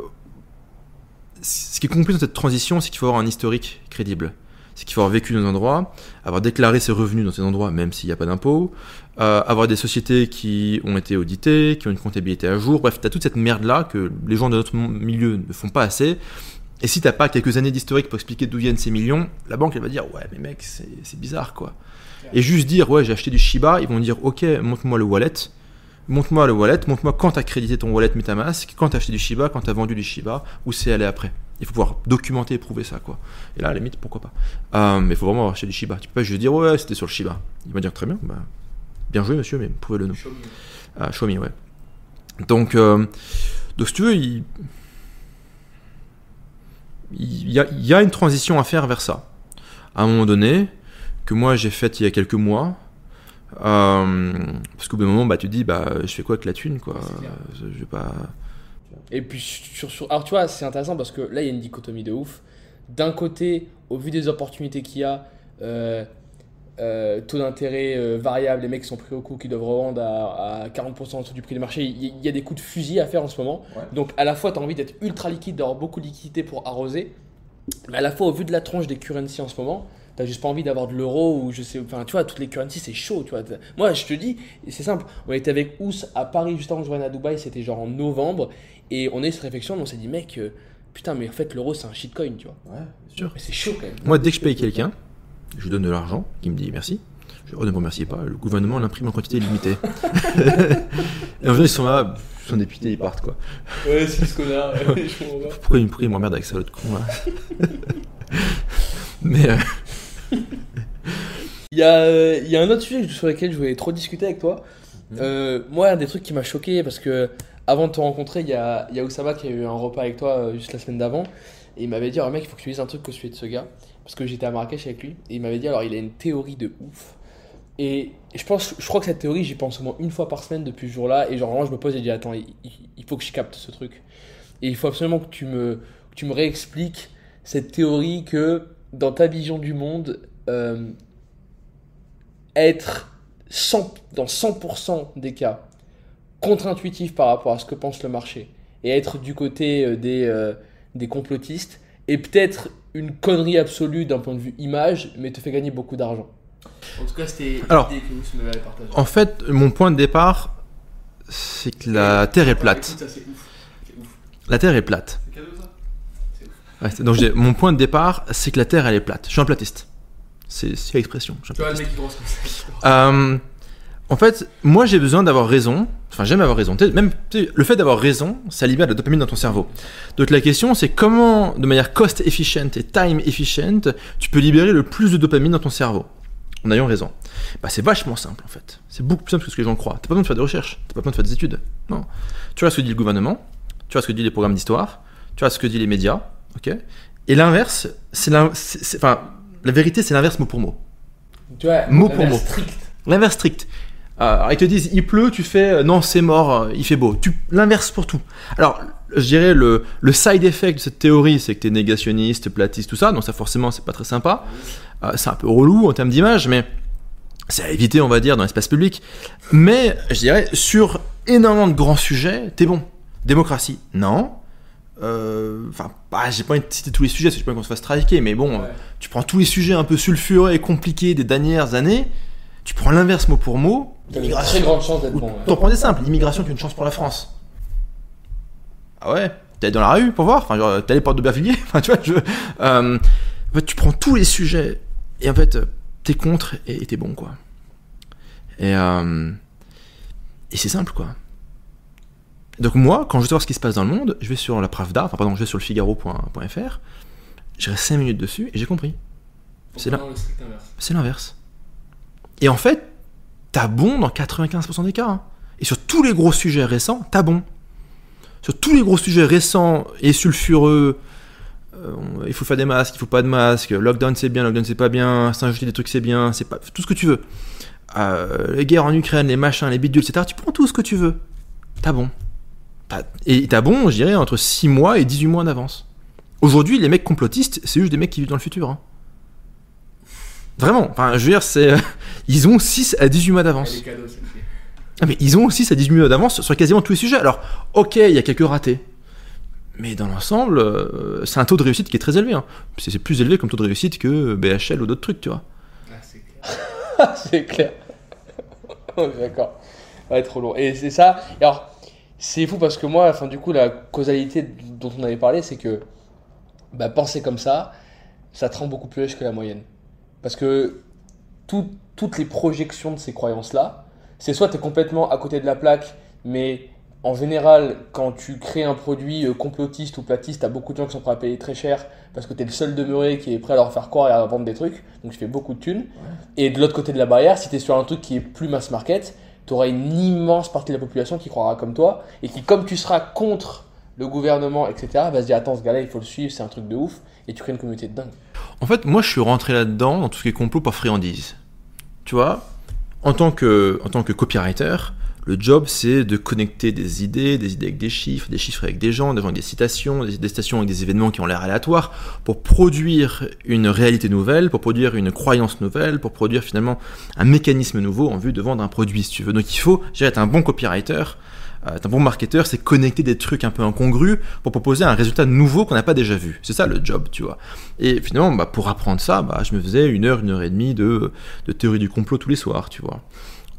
ce qui est compliqué dans cette transition, c'est qu'il faut avoir un historique crédible. C'est qu'il faut avoir vécu dans un endroit, avoir déclaré ses revenus dans ces endroits, même s'il n'y a pas d'impôt, euh, avoir des sociétés qui ont été auditées, qui ont une comptabilité à jour. Bref, tu as toute cette merde-là que les gens de notre milieu ne font pas assez. Et si t'as pas quelques années d'historique pour expliquer d'où viennent ces millions, la banque elle va dire ouais mais mec c'est bizarre quoi. Et juste dire ouais j'ai acheté du Shiba, ils vont dire ok montre-moi le wallet, montre-moi le wallet, montre-moi quand t'as crédité ton wallet MetaMask, quand t'as acheté du Shiba, quand t'as vendu du Shiba, où c'est allé après. Il faut pouvoir documenter et prouver ça quoi. Et là à la limite pourquoi pas. Euh, mais il faut vraiment avoir acheté du Shiba. Tu peux pas juste dire ouais c'était sur le Shiba. Il va dire très bien, bah, bien joué monsieur mais prouvez-le nous. Ah, Xiaomi, ouais. Donc, euh, donc si tu veux, il, il y, a, il y a une transition à faire vers ça. À un moment donné, que moi j'ai faite il y a quelques mois, euh, parce qu'au bout d'un moment, bah, tu te dis, bah, je fais quoi avec la thune, quoi? Je vais pas... Et puis sur, sur- alors tu vois, c'est intéressant parce que là il y a une dichotomie de ouf. D'un côté, au vu des opportunités qu'il y a, euh, euh, taux d'intérêt euh, variable, les mecs qui sont pris au coup, qui doivent revendre à, à 40% en dessous du prix du marché, il y, a des coups de fusil à faire en ce moment. Ouais. Donc à la fois tu as envie d'être ultra liquide, d'avoir beaucoup de liquidité pour arroser, mais à la fois au vu de la tronche des currencies en ce moment, T'as juste pas envie d'avoir de l'euro ou je sais, enfin tu vois, toutes les currencies c'est chaud, tu vois. Moi je te dis, c'est simple, on était avec Ous à Paris juste avant que je revienne à Dubaï, c'était genre en novembre, et on a eu cette réflexion, on s'est dit, mec, euh, putain, mais en fait l'euro c'est un shitcoin, tu vois. Ouais, bien sûr. Mais c'est chaud quand même. Moi, dès que je paye quelqu'un, je lui donne de l'argent, qui me dit merci. Je dis, oh, ne me remerciez pas, le gouvernement l'imprime en quantité limitée. et en général, ils sont là, ils sont députés, ils partent, quoi. Ouais, c'est ce connard, je comprends pas. Pourquoi il, pourquoi il m'emmerde avec ça, l'autre con, là Mais, euh, Il y, a, euh, il y a un autre sujet sur lequel je voulais trop discuter avec toi. Euh, moi, un des trucs qui m'a choqué, parce que avant de te rencontrer, il y a, il y a Oussama qui a eu un repas avec toi euh, juste la semaine d'avant. Et il m'avait dit, alors mec, il faut que tu lises un truc que je fais de ce gars. Parce que j'étais à Marrakech avec lui. Et il m'avait dit, alors il a une théorie de ouf. Et je pense, je crois que cette théorie, j'y pense au moins une fois par semaine depuis ce jour-là. Et genre, vraiment, je me pose et je dis, attends, il, faut que je capte ce truc. Et il faut absolument que tu me, que tu me réexpliques cette théorie que dans ta vision du monde, euh, être 100 dans 100% des cas contre-intuitif par rapport à ce que pense le marché et être du côté euh, des, euh, des complotistes est peut-être une connerie absolue d'un point de vue image, mais te fait gagner beaucoup d'argent. En tout cas, c'était Alors, l'idée que vous m'avez partagée. en fait, mon point de départ, c'est que la Terre est plate. Ça, c'est ouf. C'est ouf. La Terre est plate. C'est cadeau, ça? Ouais, c'est- donc, j'ai- mon point de départ, c'est que la Terre, elle est plate. Je suis un platiste. C'est c'est l'expression. je suis un Tu vois, le platiste. mec qui grosse comme ça. Euh, en fait, moi j'ai besoin d'avoir raison. Enfin, j'aime avoir raison. Même le fait d'avoir raison, ça libère de la dopamine dans ton cerveau. Donc la question, c'est comment, de manière cost efficient et time efficient, tu peux libérer le plus de dopamine dans ton cerveau? En ayant raison. Bah, c'est vachement simple en fait. C'est beaucoup plus simple que ce que les gens croient. T'as pas besoin de faire des recherches. T'as pas besoin de faire des études. Non. Tu vois ce que dit le gouvernement. Tu vois ce que dit les programmes d'histoire. Tu vois ce que dit les médias. ok? Et l'inverse, c'est enfin, la vérité, c'est l'inverse mot pour mot. Tu vois, Mot pour mot. strict. L'inverse strict. Euh, alors, ils te disent, il pleut, tu fais, euh, non, c'est mort, euh, il fait beau. Tu, l'inverse pour tout. Alors, je dirais, le, le side effect de cette théorie, c'est que tu es négationniste, platiste, tout ça, donc ça, forcément, c'est pas très sympa. Euh, c'est un peu relou en termes d'image, mais c'est à éviter, on va dire, dans l'espace public. Mais, je dirais, sur énormément de grands sujets, t'es bon. Démocratie, non. Euh, Enfin, bah, j'ai pas envie de citer tous les sujets, j'ai pas qu'on se fasse traquer, mais bon, Ouais. tu prends tous les sujets un peu sulfureux et compliqués des dernières années, tu prends l'inverse mot pour mot, l'immigration. très grande chance d'être bon. ouais. T'en prends des simples, l'immigration qui est une chance pour la France. Ah ouais? T'es allé dans la rue pour voir? Enfin, genre, t'es allé porte de Bervilliers? Enfin, tu vois, je. euh, en fait, tu prends tous les sujets et en fait, t'es contre et t'es bon, quoi. Et, euh, et c'est simple, quoi. Donc, moi, quand je veux savoir ce qui se passe dans le monde, je vais sur la Pravda, enfin, pardon, je vais sur le Figaro.fr, je reste 5 minutes dessus et j'ai compris. C'est. C'est l'inverse. Et en fait, t'as bon dans 95% des cas. hein. Et sur tous les gros sujets récents, t'as bon. Sur tous les gros sujets récents et sulfureux, euh, il faut faire des masques, il faut pas de masques, lockdown c'est bien, lockdown c'est pas bien, s'injecter des trucs c'est bien, c'est pas tout ce que tu veux. Euh, les guerres en Ukraine, les machins, les bidules, etc. Tu prends tout ce que tu veux. T'as bon. Et t'as bon, je dirais, entre 6 mois et 18 mois d'avance. Aujourd'hui, les mecs complotistes, c'est juste des mecs qui vivent dans le futur. hein. Vraiment, enfin, je veux dire, c'est. Ils ont 6 à 18 mois d'avance. Ah, mais ils ont aussi 6 à 18 mois d'avance sur quasiment tous les sujets. Alors, ok, il y a quelques ratés. Mais dans l'ensemble, euh, c'est un taux de réussite qui est très élevé. hein. C'est plus élevé comme taux de réussite que BHL ou d'autres trucs, tu vois. Ah, c'est clair. c'est clair. D'accord. Ouais, trop lourd. Et c'est ça. Alors, c'est fou parce que moi, enfin, du coup, la causalité dont on avait parlé, c'est que bah, penser comme ça, ça te rend beaucoup plus riche que la moyenne. Parce que tout- toutes les projections de ces croyances-là, c'est soit tu es complètement à côté de la plaque, mais en général, quand tu crées un produit euh, complotiste ou platiste, tu as beaucoup de gens qui sont prêts à payer très cher parce que tu es le seul demeuré qui est prêt à leur faire croire et à vendre des trucs. Donc tu fais beaucoup de thunes. Et de l'autre côté de la barrière, si tu es sur un truc qui est plus mass market, tu auras une immense partie de la population qui croira comme toi et qui, comme tu seras contre le gouvernement, etc., va se dire Attends, ce gars-là, il faut le suivre, c'est un truc de ouf. Et tu crées une communauté de dingue. En fait, moi, je suis rentré là-dedans, dans tout ce qui est complot par friandise. Tu vois, en tant que, en tant que copywriter, le job, c'est de connecter des idées, des idées avec des chiffres, des chiffres avec des gens, des des citations, des, des citations avec des événements qui ont l'air aléatoires, pour produire une réalité nouvelle, pour produire une croyance nouvelle, pour produire finalement un mécanisme nouveau en vue de vendre un produit, si tu veux. Donc il faut, je dirais, être un bon copywriter, être un bon marketeur, c'est connecter des trucs un peu incongrus pour proposer un résultat nouveau qu'on n'a pas déjà vu. C'est ça le job, tu vois. Et finalement, bah, pour apprendre ça, bah, je me faisais une heure, une heure et demie de, de théorie du complot tous les soirs, tu vois.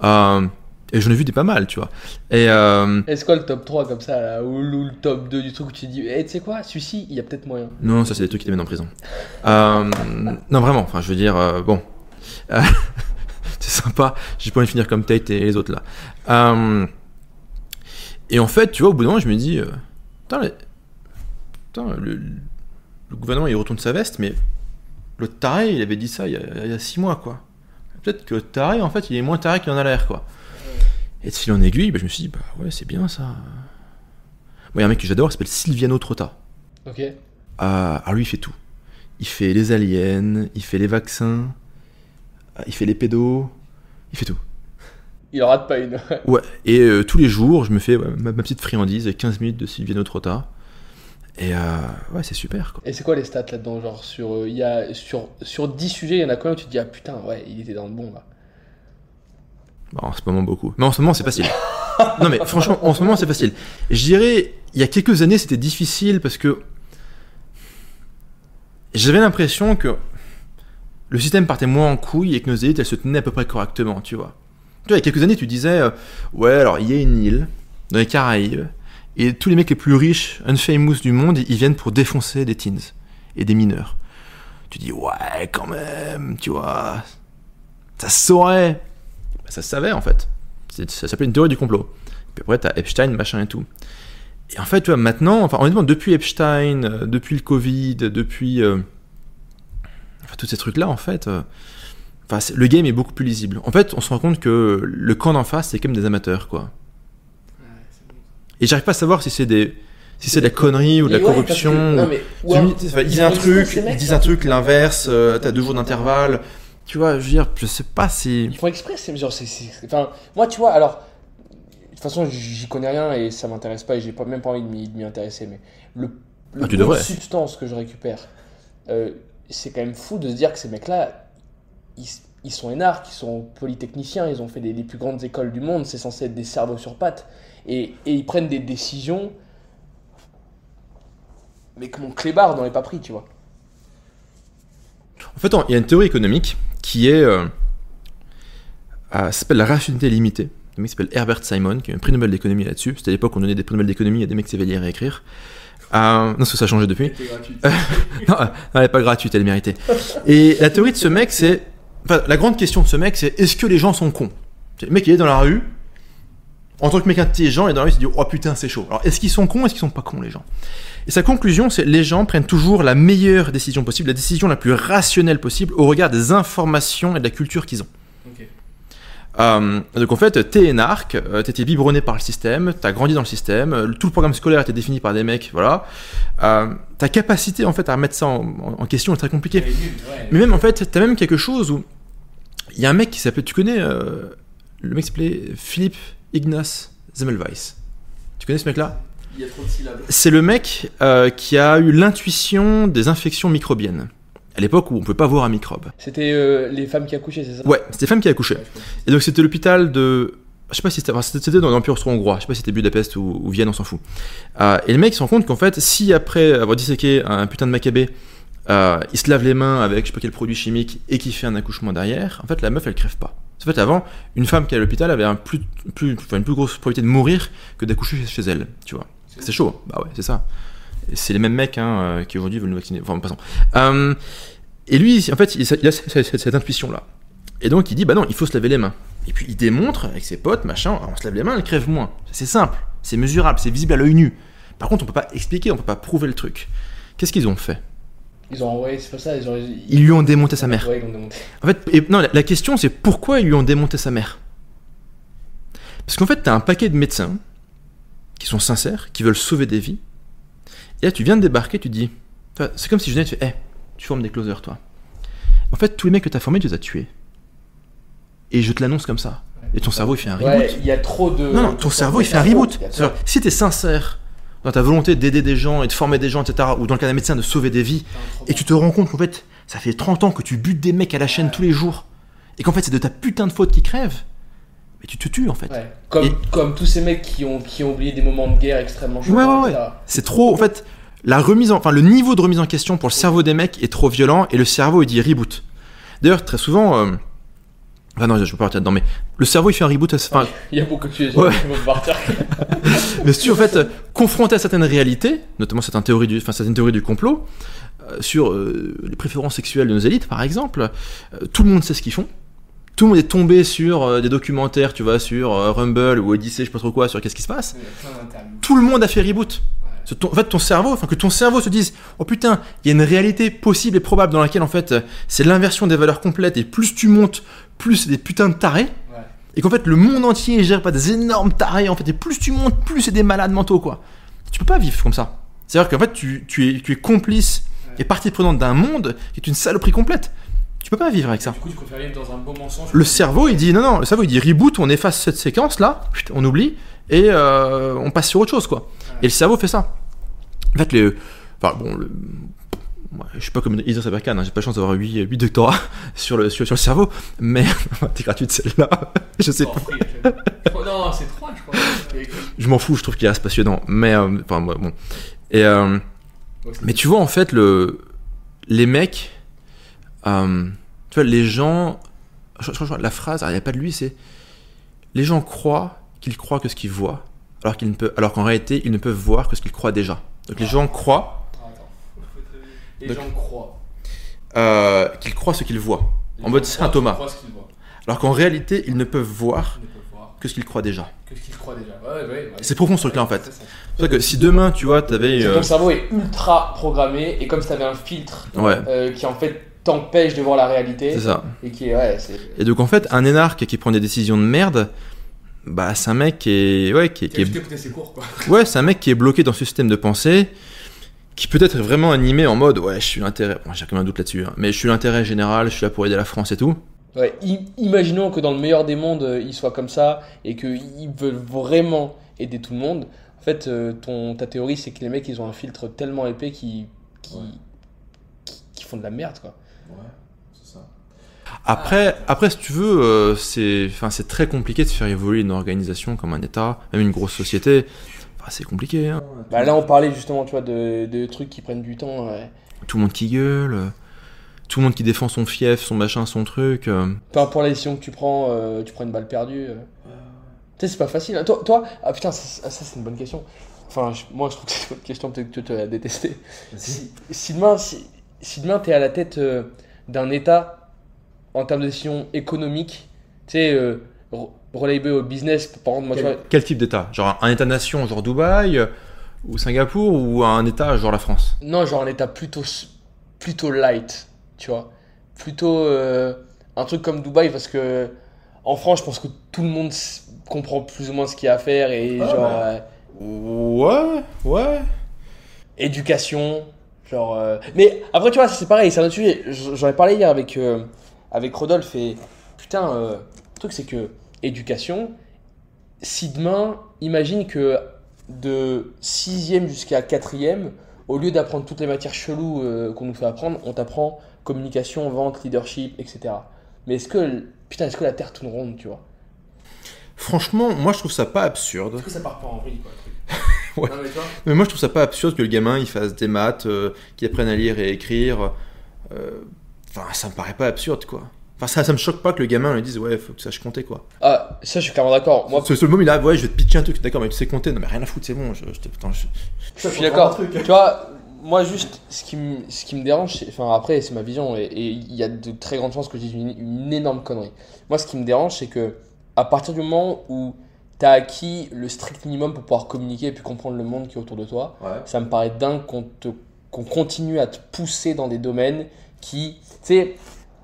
Euh, et j'en ai vu des pas mal, tu vois. Et euh, Est-ce quoi le top 3 comme ça, là, ou, ou le top 2 du truc où tu te dis Eh, tu sais quoi, celui-ci, il y a peut-être moyen. non, ça c'est des trucs qui te mettent en prison. Euh, non, vraiment, enfin, je veux dire, euh, bon. C'est sympa, j'ai pas envie de finir comme Tate et les autres là. Et en fait, tu vois, au bout d'un moment, je me dis, euh, putain, les- putain, le, le gouvernement il retourne sa veste, mais l'autre taré, il avait dit ça il y a, il y a six mois, quoi. Peut-être que le taré, en fait, il est moins taré qu'il en a l'air, quoi. Et de fil en aiguille, bah, je me suis dit, bah ouais, c'est bien ça. Moi, il y a un mec que j'adore, il s'appelle Silviano Trotta. Ok Euh, alors lui, il fait tout. Il fait les aliens, il fait les vaccins, il fait les pédos, il fait tout. Il en rate pas une. Ouais, et euh, tous les jours, je me fais ouais, ma, ma petite friandise avec 15 minutes de Silviano Trotta. Et euh, ouais, c'est super, quoi. Et c'est quoi les stats là-dedans Genre, sur, euh, il y a, sur, sur 10 sujets, il y en a combien où tu te dis Ah putain, ouais, il était dans le bon là? Bon, en ce moment, beaucoup. Mais en ce moment, c'est facile. non, mais franchement, en ce moment, c'est facile. Je dirais, il y a quelques années, c'était difficile parce que j'avais l'impression que le système partait moins en couille et que nos élites, elles se tenaient à peu près correctement, tu vois. Tu vois, il y a quelques années, tu disais, euh, ouais, alors il y a une île dans les Caraïbes et tous les mecs les plus riches, unfamous du monde, ils viennent pour défoncer des teens et des mineurs. Tu dis, ouais, quand même, tu vois, ça saurait. Bah, ça se savait en fait. Ça s'appelait une théorie du complot. Puis après, t'as Epstein, machin et tout. Et en fait, tu vois, maintenant, enfin, honnêtement, depuis Epstein, euh, depuis le Covid, depuis. euh, enfin, tous ces trucs-là, en fait. Enfin, le game est beaucoup plus lisible. En fait, on se rend compte que le camp d'en face, c'est comme des amateurs, quoi. Et j'arrive pas à savoir si c'est des, si c'est de la connerie ou de la ouais, corruption. que- non, mais- ou enfin, ils disent un truc, ils disent un truc, l'inverse, euh, t'as deux jours d'intervalle. Tu vois, je veux dire, je sais pas si. Ils font exprès, c'est genre, c'est, enfin, moi, tu vois, alors, de toute façon, j'y connais rien et ça m'intéresse pas et j'ai pas, même pas envie de m'y, intéresser, mais le, le Ah, tu de substance que je récupère, euh, c'est quand même fou de se dire que ces mecs-là, ils, ils sont énarques, ils sont polytechniciens, ils ont fait des, les plus grandes écoles du monde, c'est censé être des cerveaux sur pattes, et, et ils prennent des décisions, mais que mon clébard n'aurait pas pris, tu vois. En fait, il y a une théorie économique qui est. Euh, euh, ça s'appelle la rationalité limitée. Un mec s'appelle Herbert Simon, qui a eu un prix Nobel d'économie là-dessus. C'était à l'époque où on donnait des prix Nobel d'économie à des mecs qui savaient lire et écrire. Euh, non, parce que ça a changé depuis. non, elle n'est pas gratuite, elle est méritée. Et la théorie de ce mec, c'est. Enfin, la grande question de ce mec, c'est est-ce que les gens sont cons? Le mec, il est dans la rue. En tant que mec intelligent, il est dans la rue, il se dit Oh putain, c'est chaud. Alors, est-ce qu'ils sont cons Est-ce qu'ils sont pas cons, les gens? Et sa conclusion, c'est les gens prennent toujours la meilleure décision possible, la décision la plus rationnelle possible au regard des informations et de la culture qu'ils ont. Euh, donc en fait, t'es énarque, euh, t'étais biberonné par le système, t'as grandi dans le système, euh, tout le programme scolaire était défini par des mecs, voilà. Euh, ta capacité en fait à remettre ça en, en- en question est très compliquée. Mais même en fait, t'as même quelque chose où il y a un mec qui s'appelle, tu connais, le mec s'appelait Philippe Ignace Zemmelweis. Tu connais ce mec-là? Il y a trop de syllabes. C'est le mec qui a eu l'intuition des infections microbiennes. À l'époque où on peut pas voir un microbe. C'était euh, les femmes qui accouchaient, c'est ça? Ouais, c'était femme qui a accouché. Ouais, je pense. Et donc c'était l'hôpital de. Je sais pas si c'était. enfin, c'était dans l'Empire austro-hongrois. Je sais pas si c'était Budapest ou, ou Vienne, on s'en fout. Euh, et le mec se rend compte qu'en fait, si après avoir disséqué un putain de macabé, euh, il se lave les mains avec je sais pas quel produit chimique et qu'il fait un accouchement derrière, en fait la meuf elle crève pas. En fait, avant, une femme qui est à l'hôpital avait un plus, plus, enfin, une plus grosse probabilité de mourir que d'accoucher chez, chez elle, tu vois. C'est chaud, bah ouais, c'est ça. C'est les mêmes mecs hein, euh, qui aujourd'hui veulent nous vacciner. Enfin, passons. Euh, et lui, en fait, il a cette, intuition-là. Et donc, il dit, bah non, il faut se laver les mains. Et puis, il démontre avec ses potes, machin, on se lave les mains, elle crève moins. C'est simple, c'est mesurable, c'est visible à l'œil nu. Par contre, on peut pas expliquer, on peut pas prouver le truc. Qu'est-ce qu'ils ont fait? Ils ont envoyé, c'est pas ça, ils ont. Ils lui ont démonté sa mère. Ouais, ils l'ont démonté. En fait, et, non, la, la question, c'est pourquoi ils lui ont démonté sa mère? Parce qu'en fait, t'as un paquet de médecins qui sont sincères, qui veulent sauver des vies. Et là, tu viens de débarquer, tu dis, c'est comme si je venais tu fais, hé, tu formes des closers, toi. En fait, tous les mecs que t'as formés, tu les as tués. Et je te l'annonce comme ça. Et ton cerveau, il fait un reboot. Ouais, il y a trop de. Non, non, ton cerveau, il fait un reboot. trop- Si t'es sincère dans ta volonté d'aider des gens et de former des gens, etc., ou dans le cas d'un médecin, de sauver des vies, et tu te rends compte qu'en fait, ça fait 30 ans que tu butes des mecs à la chaîne tous les jours, et qu'en fait, c'est de ta putain de faute qu'ils crèvent, mais tu te tues, en fait. Ouais. Comme, Et- comme tous ces mecs qui ont, qui ont oublié des moments de guerre extrêmement chauds. Ouais, ouais, ouais. C'est trop, en fait, la remise en, enfin, le niveau de remise en question pour le cerveau des mecs est trop violent, et le cerveau, il dit reboot. D'ailleurs, très souvent, euh, ah non, je peux pas partir dedans, mais le cerveau, il fait un reboot, enfin, Il y a beaucoup de sujets Ouais. partir. Mais si tu en fait euh, confronté à certaines réalités, notamment certaines théories du, enfin certaines théories du complot, euh, sur euh, les préférences sexuelles de nos élites par exemple, euh, tout le monde sait ce qu'ils font. Tout le monde est tombé sur euh, des documentaires, tu vois, sur euh, Rumble ou Odyssey, je sais pas trop quoi, sur qu'est-ce qui se passe. Tout le monde a fait reboot. Ton- en fait, ton cerveau, enfin que ton cerveau se dise, oh putain, il y a une réalité possible et probable dans laquelle en fait c'est l'inversion des valeurs complètes et plus tu montes, plus c'est des putains de tarés. Ouais. Et qu'en fait le monde entier géré par des énormes tarés en fait et plus tu montes, plus c'est des malades mentaux quoi. Tu peux pas vivre comme ça. C'est-à-dire qu'en fait tu, tu es, tu es complice et partie prenante d'un monde qui est une saloperie complète. Tu peux pas vivre avec ça. Du coup, tu préfères vivre dans un beau mensonge. Le cerveau il dit non non, le cerveau il dit reboot, on efface cette séquence là, on oublie et euh, on passe sur autre chose quoi. Et le cerveau fait ça. En fait les, enfin bon, le- moi, je suis pas comme Idriss Aberkan, hein, j'ai pas la chance d'avoir 8, 8 doctorats sur le, sur, sur le cerveau, mais t'es gratuite celle-là, je sais Oh, pas. Oh, non, c'est 3, je crois. Je m'en fous, je trouve qu'il reste passionnant. Mais, euh, enfin, bon. Et, euh, Ouais, mais tu vois, en fait, le, les mecs, euh, tu vois, les gens, je, je- je- la phrase, il n'y a pas de lui, c'est les gens croient qu'ils croient que ce qu'ils voient, alors qu'ils ne peuvent, alors qu'en réalité, ils ne peuvent voir que ce qu'ils croient déjà. Donc les gens croient attends. Les Donc- gens croient. euh, qu'ils croient ce qu'ils voient, Les En mode Saint Thomas. alors qu'en réalité, ils ne peuvent voir que ce qu'ils croient déjà. que ce qu'ils croient déjà. Ouais, ouais, ouais. C'est profond ce truc-là, en fait. C'est que si demain, tu vois, t'avais, C'est que euh, Ton cerveau est ultra programmé et comme si t'avais un filtre euh, qui en fait t'empêche de voir la réalité c'est ça. et qui ouais c'est Et donc en fait, un énarque qui prend des décisions de merde, bah c'est un mec qui est ouais qui est, qui est- ses cours, quoi. ouais c'est un mec qui est bloqué dans ce système de pensée qui peut être vraiment animé en mode ouais je suis l'intérêt bon, j'ai quand même un doute là-dessus hein, mais je suis l'intérêt général je suis là pour aider la France et tout Ouais, i- imaginons que dans le meilleur des mondes, euh, il soit comme ça et qu'ils veulent vraiment aider tout le monde. En fait, euh, ton, ta théorie, c'est que les mecs, ils ont un filtre tellement épais qui, qui, Ouais. qui, qui font de la merde, quoi. Après après si tu veux euh, c'est enfin c'est très compliqué de faire évoluer une organisation comme un État même une grosse société enfin, c'est compliqué hein. Bah là, on parlait justement, tu vois, de, de trucs qui prennent du temps. ouais. tout le monde qui gueule euh, tout le monde qui défend son fief son machin son truc euh. Peu importe la décision que tu prends, euh, tu prends une balle perdue. Tu sais, c'est pas facile. hein. Toi, toi, ah putain, ça, ça, c'est une bonne question. Enfin, je- moi, je trouve que c'est une bonne question, peut-être que tu vas détester. Si, si demain, si, si demain t'es à la tête euh, d'un État en termes de décision économique, tu sais, euh, re- relayé au business, par exemple, moi, tu quel, vois, quel type d'État? Genre un État-nation genre Dubaï euh, ou Singapour ou un État genre la France? Non, genre un État plutôt, plutôt light, tu vois, plutôt euh, un truc comme Dubaï, parce que en France, je pense que tout le monde comprend plus ou moins ce qu'il y a à faire et Ah, genre ouais ouais. éducation, genre. euh, Mais après, tu vois, c'est pareil, c'est un autre sujet. J'en ai parlé hier avec, euh, avec Rodolphe et putain, euh, le truc c'est que éducation, si demain, imagine que de 6ème jusqu'à 4ème, au lieu d'apprendre toutes les matières cheloues euh, qu'on nous fait apprendre, on t'apprend communication, vente, leadership, etc. Mais est-ce que, putain, est-ce que la Terre tourne ronde, tu vois? Franchement moi je trouve ça pas absurde que ça part pas en vrille, quoi, Ouais. Non, mais moi, je trouve ça pas absurde que le gamin il fasse des maths, euh, qu'il apprenne à lire et écrire. Euh, Enfin, ça me paraît pas absurde, quoi. Enfin, ça, ça me choque pas que le gamin lui dise ouais, faut que tu saches compter, quoi. Ah, ça, je suis clairement d'accord. Moi, Ce, ce moment, il a ouais, je vais te pitcher un truc, d'accord, mais tu sais compter, non, mais rien à foutre, c'est bon. Je, je te- putain, je- Je suis d'accord. Tu vois, moi juste, ce qui me, ce qui me dérange, enfin après c'est ma vision et et il y a de très grandes chances que je dise une, une énorme connerie. Moi ce qui me dérange c'est que à partir du moment où tu as acquis le strict minimum pour pouvoir communiquer et puis comprendre le monde qui est autour de toi, ça me paraît dingue qu'on te qu'on continue à te pousser dans des domaines qui, tu sais,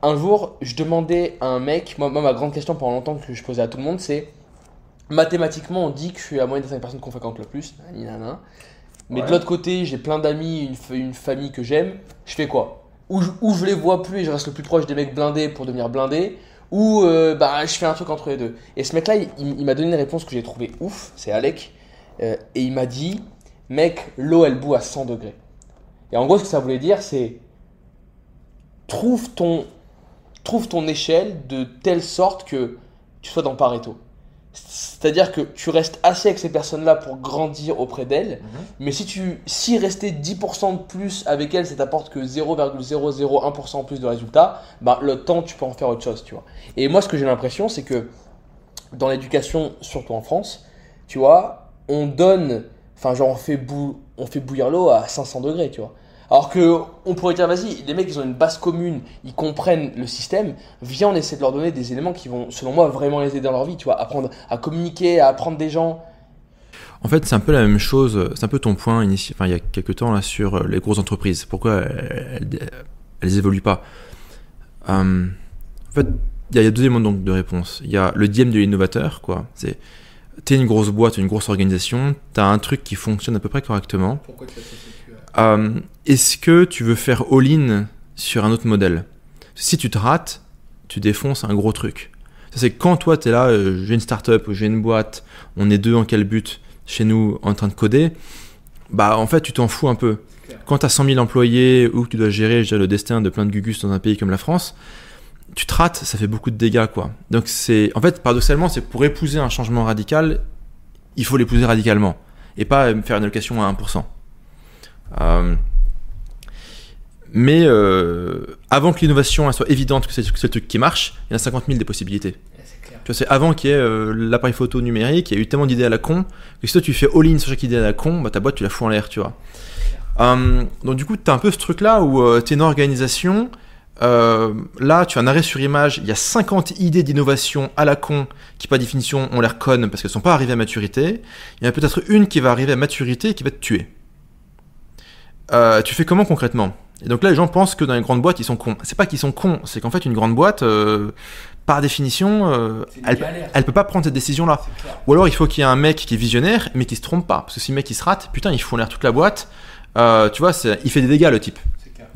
un jour je demandais à un mec, moi, moi, ma grande question pendant longtemps que je posais à tout le monde c'est mathématiquement on dit que je suis la moyenne des 5 personnes qu'on fréquente le plus. Mais de l'autre côté, j'ai plein d'amis, une, une famille que j'aime. Je fais quoi? Ou je, ou je les vois plus et je reste le plus proche des mecs blindés pour devenir blindé. Ou euh, bah, je fais un truc entre les deux. Et ce mec-là, il, m'a donné une réponse que j'ai trouvé ouf. C'est Alec. Euh, et il m'a dit Mec, l'eau elle bout à 100 degrés. Et en gros, ce que ça voulait dire, c'est trouve ton, trouve ton échelle de telle sorte que tu sois dans Pareto. C'est-à-dire que tu restes assez avec ces personnes-là pour grandir auprès d'elles, mais si tu si rester 10% de plus avec elles, ça t'apporte que 0,001% en plus de résultats, bah le temps tu peux en faire autre chose, tu vois. Et moi ce que j'ai l'impression c'est que dans l'éducation, surtout en France, tu vois, on donne, enfin genre on fait, bou- on fait bouillir l'eau à 500 degrés, tu vois. Alors que on pourrait dire, vas-y, les mecs ils ont une base commune, ils comprennent le système, viens on essaie de leur donner des éléments qui vont, selon moi, vraiment les aider dans leur vie, tu vois, apprendre à communiquer, à apprendre des gens. En fait, c'est un peu la même chose. C'est un peu ton point initial, enfin, il y a quelques temps là sur euh, les grosses entreprises. Pourquoi elles, elles, elles évoluent pas? Euh, En fait, il y, a- il y a deux éléments donc de réponse. Il y a le dilemme de l'innovateur, quoi. C'est t'es une grosse boîte, une grosse organisation, t'as un truc qui fonctionne à peu près correctement. Pourquoi tu Euh, Est-ce que tu veux faire all-in sur un autre modèle? Si tu te rates, tu défonces un gros truc. C'est quand toi, tu es là, euh, j'ai une startup ou j'ai une boîte, on est deux en quel but chez nous en train de coder, bah en fait, tu t'en fous un peu. Quand tu as 100 000 employés ou que tu dois gérer dirais, le destin de plein de gugus dans un pays comme la France, tu te rates, ça fait beaucoup de dégâts, quoi. Donc, c'est en fait, paradoxalement, c'est pour épouser un changement radical, il faut l'épouser radicalement et pas faire une allocation à 1%. Euh, mais euh, avant que l'innovation soit évidente que c'est le truc qui marche, il y a 50 000 des possibilités. Tu vois, c'est avant qu'il y ait euh, l'appareil photo numérique, il y a eu tellement d'idées à la con que si toi tu fais all-in sur chaque idée à la con, bah ta boîte tu la fous en l'air, tu vois. Euh, donc du coup, tu as un peu ce truc-là où euh, tu es une organisation, là tu as un arrêt sur image, il y a 50 idées d'innovation à la con qui par définition ont l'air connes parce qu'elles sont pas arrivées à maturité. Il y en a peut-être une qui va arriver à maturité et qui va te tuer. Euh, tu fais comment concrètement? Et donc là, les gens pensent que dans les grandes boîtes, ils sont cons. C'est pas qu'ils sont cons, c'est qu'en fait, une grande boîte, euh, par définition, euh, elle, elle peut pas prendre cette décision-là. Ou alors, il faut qu'il y ait un mec qui est visionnaire, mais qui se trompe pas. Parce que si le mec il se rate, putain, il fout en l'air toute la boîte. Euh, tu vois, il fait des dégâts, le type. C'est clair.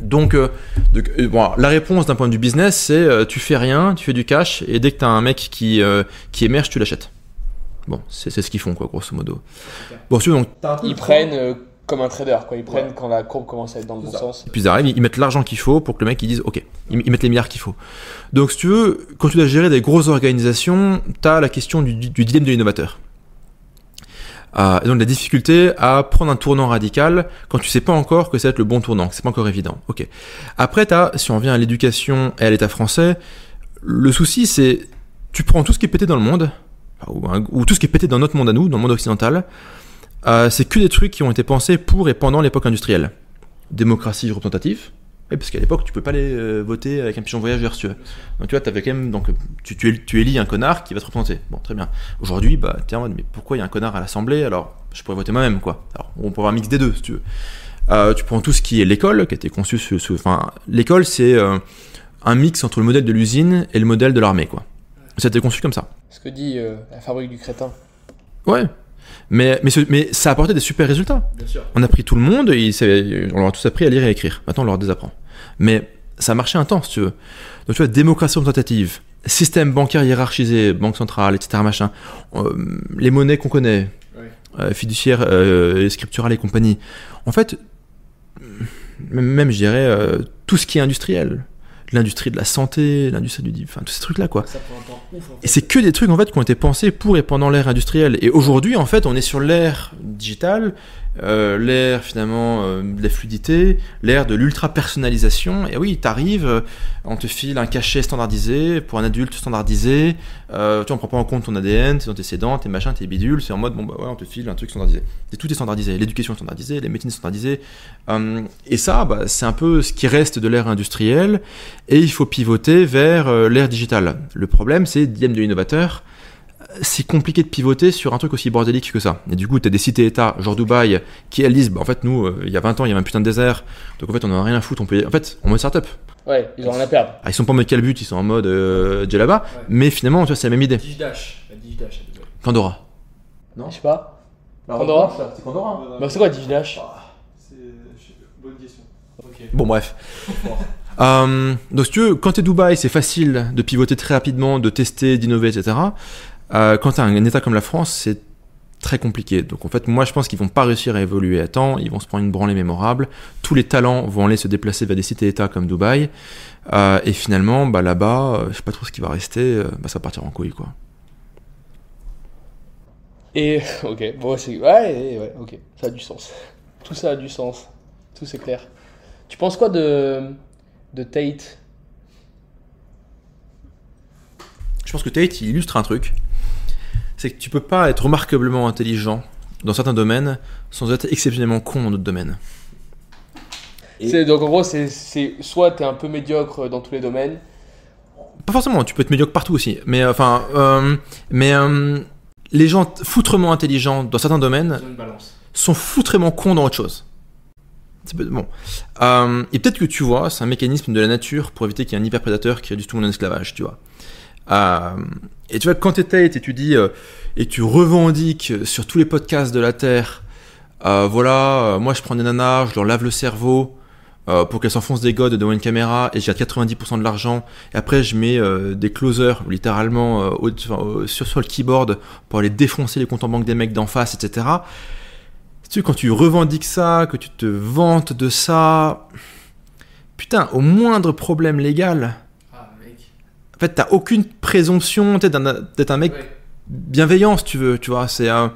Donc, euh, donc, euh, bon, la réponse d'un point de vue business, c'est euh, tu fais rien, tu fais du cash, et dès que tu as un mec qui, euh, qui émerge, tu l'achètes. Bon, c'est c'est ce qu'ils font, quoi, grosso modo. Bon, si tu veux, donc, Ils prennent euh, comme un trader, quoi. Ils prennent quand la courbe commence à être dans le bon ça. sens. puis ils arrivent, ils mettent l'argent qu'il faut pour que le mec il dise ok, ils, ils mettent les milliards qu'il faut. Donc, si tu veux, quand tu dois gérer des grosses organisations, tu as la question du, du- du dilemme de l'innovateur. Euh, et donc la difficulté à prendre un tournant radical quand tu sais pas encore que ça va être le bon tournant, que c'est pas encore évident. Ok. Après, t'as, si on revient à l'éducation et à l'État français, le souci c'est tu prends tout ce qui est pété dans le monde, ou, un- ou tout ce qui est pété dans notre monde à nous, dans le monde occidental, euh, c'est que des trucs qui ont été pensés pour et pendant l'époque industrielle. Démocratie représentative, oui, parce qu'à l'époque tu peux pas aller euh, voter avec un pigeon voyageur, si tu veux. Donc tu vois, quand même, donc tu, tu, élis- tu élis un connard qui va te représenter. Bon, très bien. Aujourd'hui, bah, t'es en mode, mais pourquoi il y a un connard à l'Assemblée? Alors, je pourrais voter moi-même, quoi. Alors, on peut avoir un mix des deux, si tu veux. Euh, tu prends tout ce qui est l'école, qui a été conçu sous, sous- enfin, l'école, c'est euh, un mix entre le modèle de l'usine et le modèle de l'armée, quoi. Ça a été conçu comme ça. Ce que dit euh, la fabrique du crétin. Ouais. Mais, mais, ce- mais ça a apporté des super résultats. Bien sûr. On a pris tout le monde, et il on leur a tous appris à lire et à écrire. Maintenant, on leur désapprend. Mais ça a marché un temps, si tu veux. Donc, tu vois, démocratie représentative, système bancaire hiérarchisé, banque centrale, etc., machin, euh, les monnaies qu'on connaît, Ouais. euh, fiduciaires, euh, scripturales et compagnie. En fait, même, je dirais, tout ce qui est industriel. L'industrie de la santé, l'industrie du... Enfin, tous ces trucs-là, quoi. Ça prend un temps ouf en Et c'est que des trucs en fait qui ont été pensés pour et pendant l'ère industrielle. Et aujourd'hui, en fait, on est sur l'ère digitale, euh, l'ère finalement euh, de la fluidité, l'ère de l'ultra personnalisation. Et oui, t'arrives, euh, on te file un cachet standardisé pour un adulte standardisé. Euh, tu vois, on prend pas en compte ton ADN, tes antécédents, tes machins, tes bidules. C'est en mode bon bah ouais, on te file un truc standardisé. Tout est standardisé. L'éducation est standardisée, les médecines sont standardisées. Et ça, bah, c'est un peu ce qui reste de l'ère industrielle. Et il faut pivoter vers l'ère digitale. Le problème, c'est dilemme de l'innovateur. C'est compliqué de pivoter sur un truc aussi bordélique que ça. Et du coup, tu as des cités-États, genre Dubaï, qui elles disent, bah, en fait, nous, euh, il y a 20 ans, il y avait un putain de désert, donc en fait, on en a rien à foutre, on peut... En fait, on mode startup. Ouais, ils ont rien à perdre. Ah, ils sont pas en mode calbut, ils sont en mode euh, là-bas, Ouais. mais finalement, tu vois, c'est la même idée. Digidash. La Digidash. Pandora. Je sais pas. Pandora C'est Pandora. Bah, c'est quoi Digidash C'est bonne question. Bon, bref. Euh, donc, si tu veux, quand tu es Dubaï, c'est facile de pivoter très rapidement, de tester, d'innover, etc. Euh, quand tu as un État comme la France, c'est très compliqué. Donc, en fait, moi, je pense qu'ils vont pas réussir à évoluer à temps. Ils vont se prendre une branlée mémorable. Tous les talents vont aller se déplacer vers des cités-États comme Dubaï. Euh, et finalement, bah, là-bas, euh, je sais pas trop ce qui va rester. euh, bah, ça va partir en couille, quoi. Et ok, bon, c'est. Ouais, ouais, ok, ça a du sens. Tout ça a du sens. Tout c'est clair. Tu penses quoi de. de Tate? Je pense que Tate, il illustre un truc. C'est que tu peux pas être remarquablement intelligent dans certains domaines sans être exceptionnellement con dans d'autres domaines. Et- Donc en gros, c'est- soit t'es un peu médiocre dans tous les domaines. Pas forcément, tu peux être médiocre partout aussi. Mais euh, enfin, euh, mais euh, les gens foutrement intelligents dans certains domaines sont foutrement cons dans autre chose. Bon. Euh, et peut-être que tu vois, c'est un mécanisme de la nature pour éviter qu'il y ait un hyperprédateur qui réduise tout le monde en esclavage, tu vois. Euh, et tu vois, quand tu Tate et tu dis, euh, et tu revendiques sur tous les podcasts de la Terre, euh, voilà, euh, moi je prends des nanas, je leur lave le cerveau euh, pour qu'elles s'enfoncent des godes devant une caméra et j'ai 90% de l'argent. Et après, je mets des closers, littéralement, sur, sur le keyboard pour aller défoncer les comptes en banque des mecs d'en face, etc. Tu sais, quand tu revendiques ça, que tu te vantes de ça, putain, au moindre problème légal. En fait, t'as aucune présomption d'être un mec bienveillant, si tu veux, tu vois. C'est un.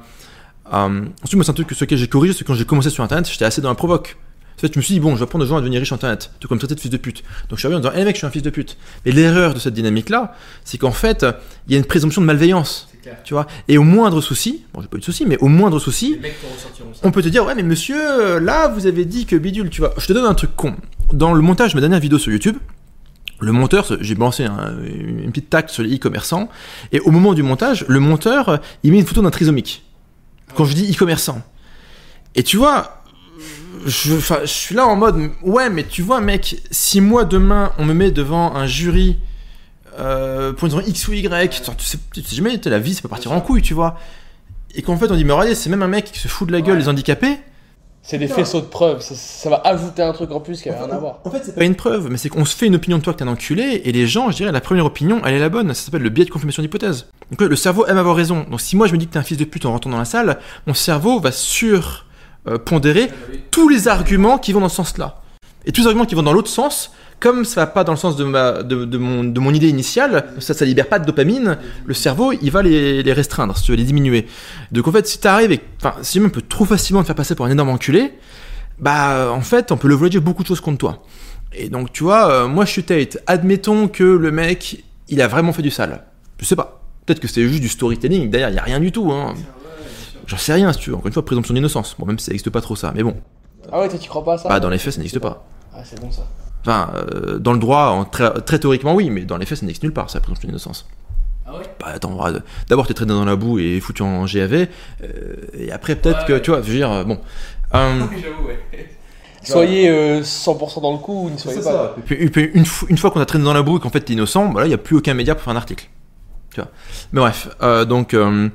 Euh, ensuite, moi, c'est un truc que sur lequel j'ai corrigé, c'est que quand j'ai commencé sur Internet, j'étais assez dans la provoque. En fait, je me suis dit, bon, je vais apprendre aux gens à devenir riches sur Internet, tout comme traiter de fils de pute. Donc, je suis arrivé en disant, hé mec, je suis un fils de pute. Mais l'erreur de cette dynamique-là, c'est qu'en fait, il y a une présomption de malveillance, tu vois. Et au moindre souci, bon, j'ai pas eu de souci, mais au moindre souci, on peut te dire, ouais, mais monsieur, euh, là, vous avez dit que bidule, tu vois. Je te donne un truc con. Dans le montage de ma dernière vidéo sur YouTube, le monteur, j'ai balancé un- une petite taxe sur les e-commerçants, et au moment du montage, le monteur, il met une photo d'un trisomique. Quand je dis e-commerçant. Et tu vois, je, suis là en mode, ouais, mais tu vois, mec, si moi demain on me met devant un jury euh, pour une raison X ou Y, tu, sais, tu sais jamais, t'as la vie, ça peut partir en couille, tu vois. Et qu'en fait on dit, mais regardez, c'est même un mec qui se fout de la gueule Ouais. des handicapés. C'est des faisceaux de preuves, ça, ça va ajouter un truc en plus qui a rien à voir. En fait, c'est pas une preuve, mais c'est qu'on se fait une opinion de toi que t'es un enculé, et les gens, je dirais, la première opinion, elle est la bonne. Ça s'appelle le biais de confirmation d'hypothèse. Donc le cerveau aime avoir raison. Donc si moi je me dis que t'es un fils de pute en rentrant dans la salle, mon cerveau va sur euh, pondérer tous les arguments qui vont dans ce sens-là. Et tous les arguments qui vont dans l'autre sens, comme ça va pas dans le sens de, ma, de, de mon, de mon idée initiale, ça, ça libère pas de dopamine, le cerveau, il va les, les restreindre, si tu veux, les diminuer. Donc en fait, si t'arrives et, enfin, si même peut trop facilement te faire passer pour un énorme enculé, bah, en fait, on peut le dire beaucoup de choses contre toi. Et donc, tu vois, euh, moi je suis Tate, admettons que le mec, il a vraiment fait du sale. Je sais pas. Peut-être que c'est juste du storytelling, d'ailleurs, il y a rien du tout, hein. J'en sais rien, si tu veux. Encore une fois, présomption d'innocence. Bon, même si ça n'existe pas trop ça, mais bon. Ah ouais, toi tu crois pas à ça? Bah, dans les faits, ça n'existe pas. Ah, c'est bon ça. Enfin, euh, dans le droit, en très, très théoriquement, oui, mais dans les faits, ça n'existe nulle part, ça, la présomption d'innocence. Ah ouais? Bah, attends, d'abord, t'es traîné dans la boue et foutu en GAV, euh, et après, peut-être Ouais, que, ouais. tu vois, je veux dire, euh, bon. Euh, J'avoue, ouais. Soyez euh, 100% dans le coup ou ne soyez pas. Et puis, et puis, une, fo- une fois qu'on a traîné dans la boue et qu'en fait t'es innocent, bah là, il n'y a plus aucun média pour faire un article. Tu vois. Mais bref, euh, donc. Euh,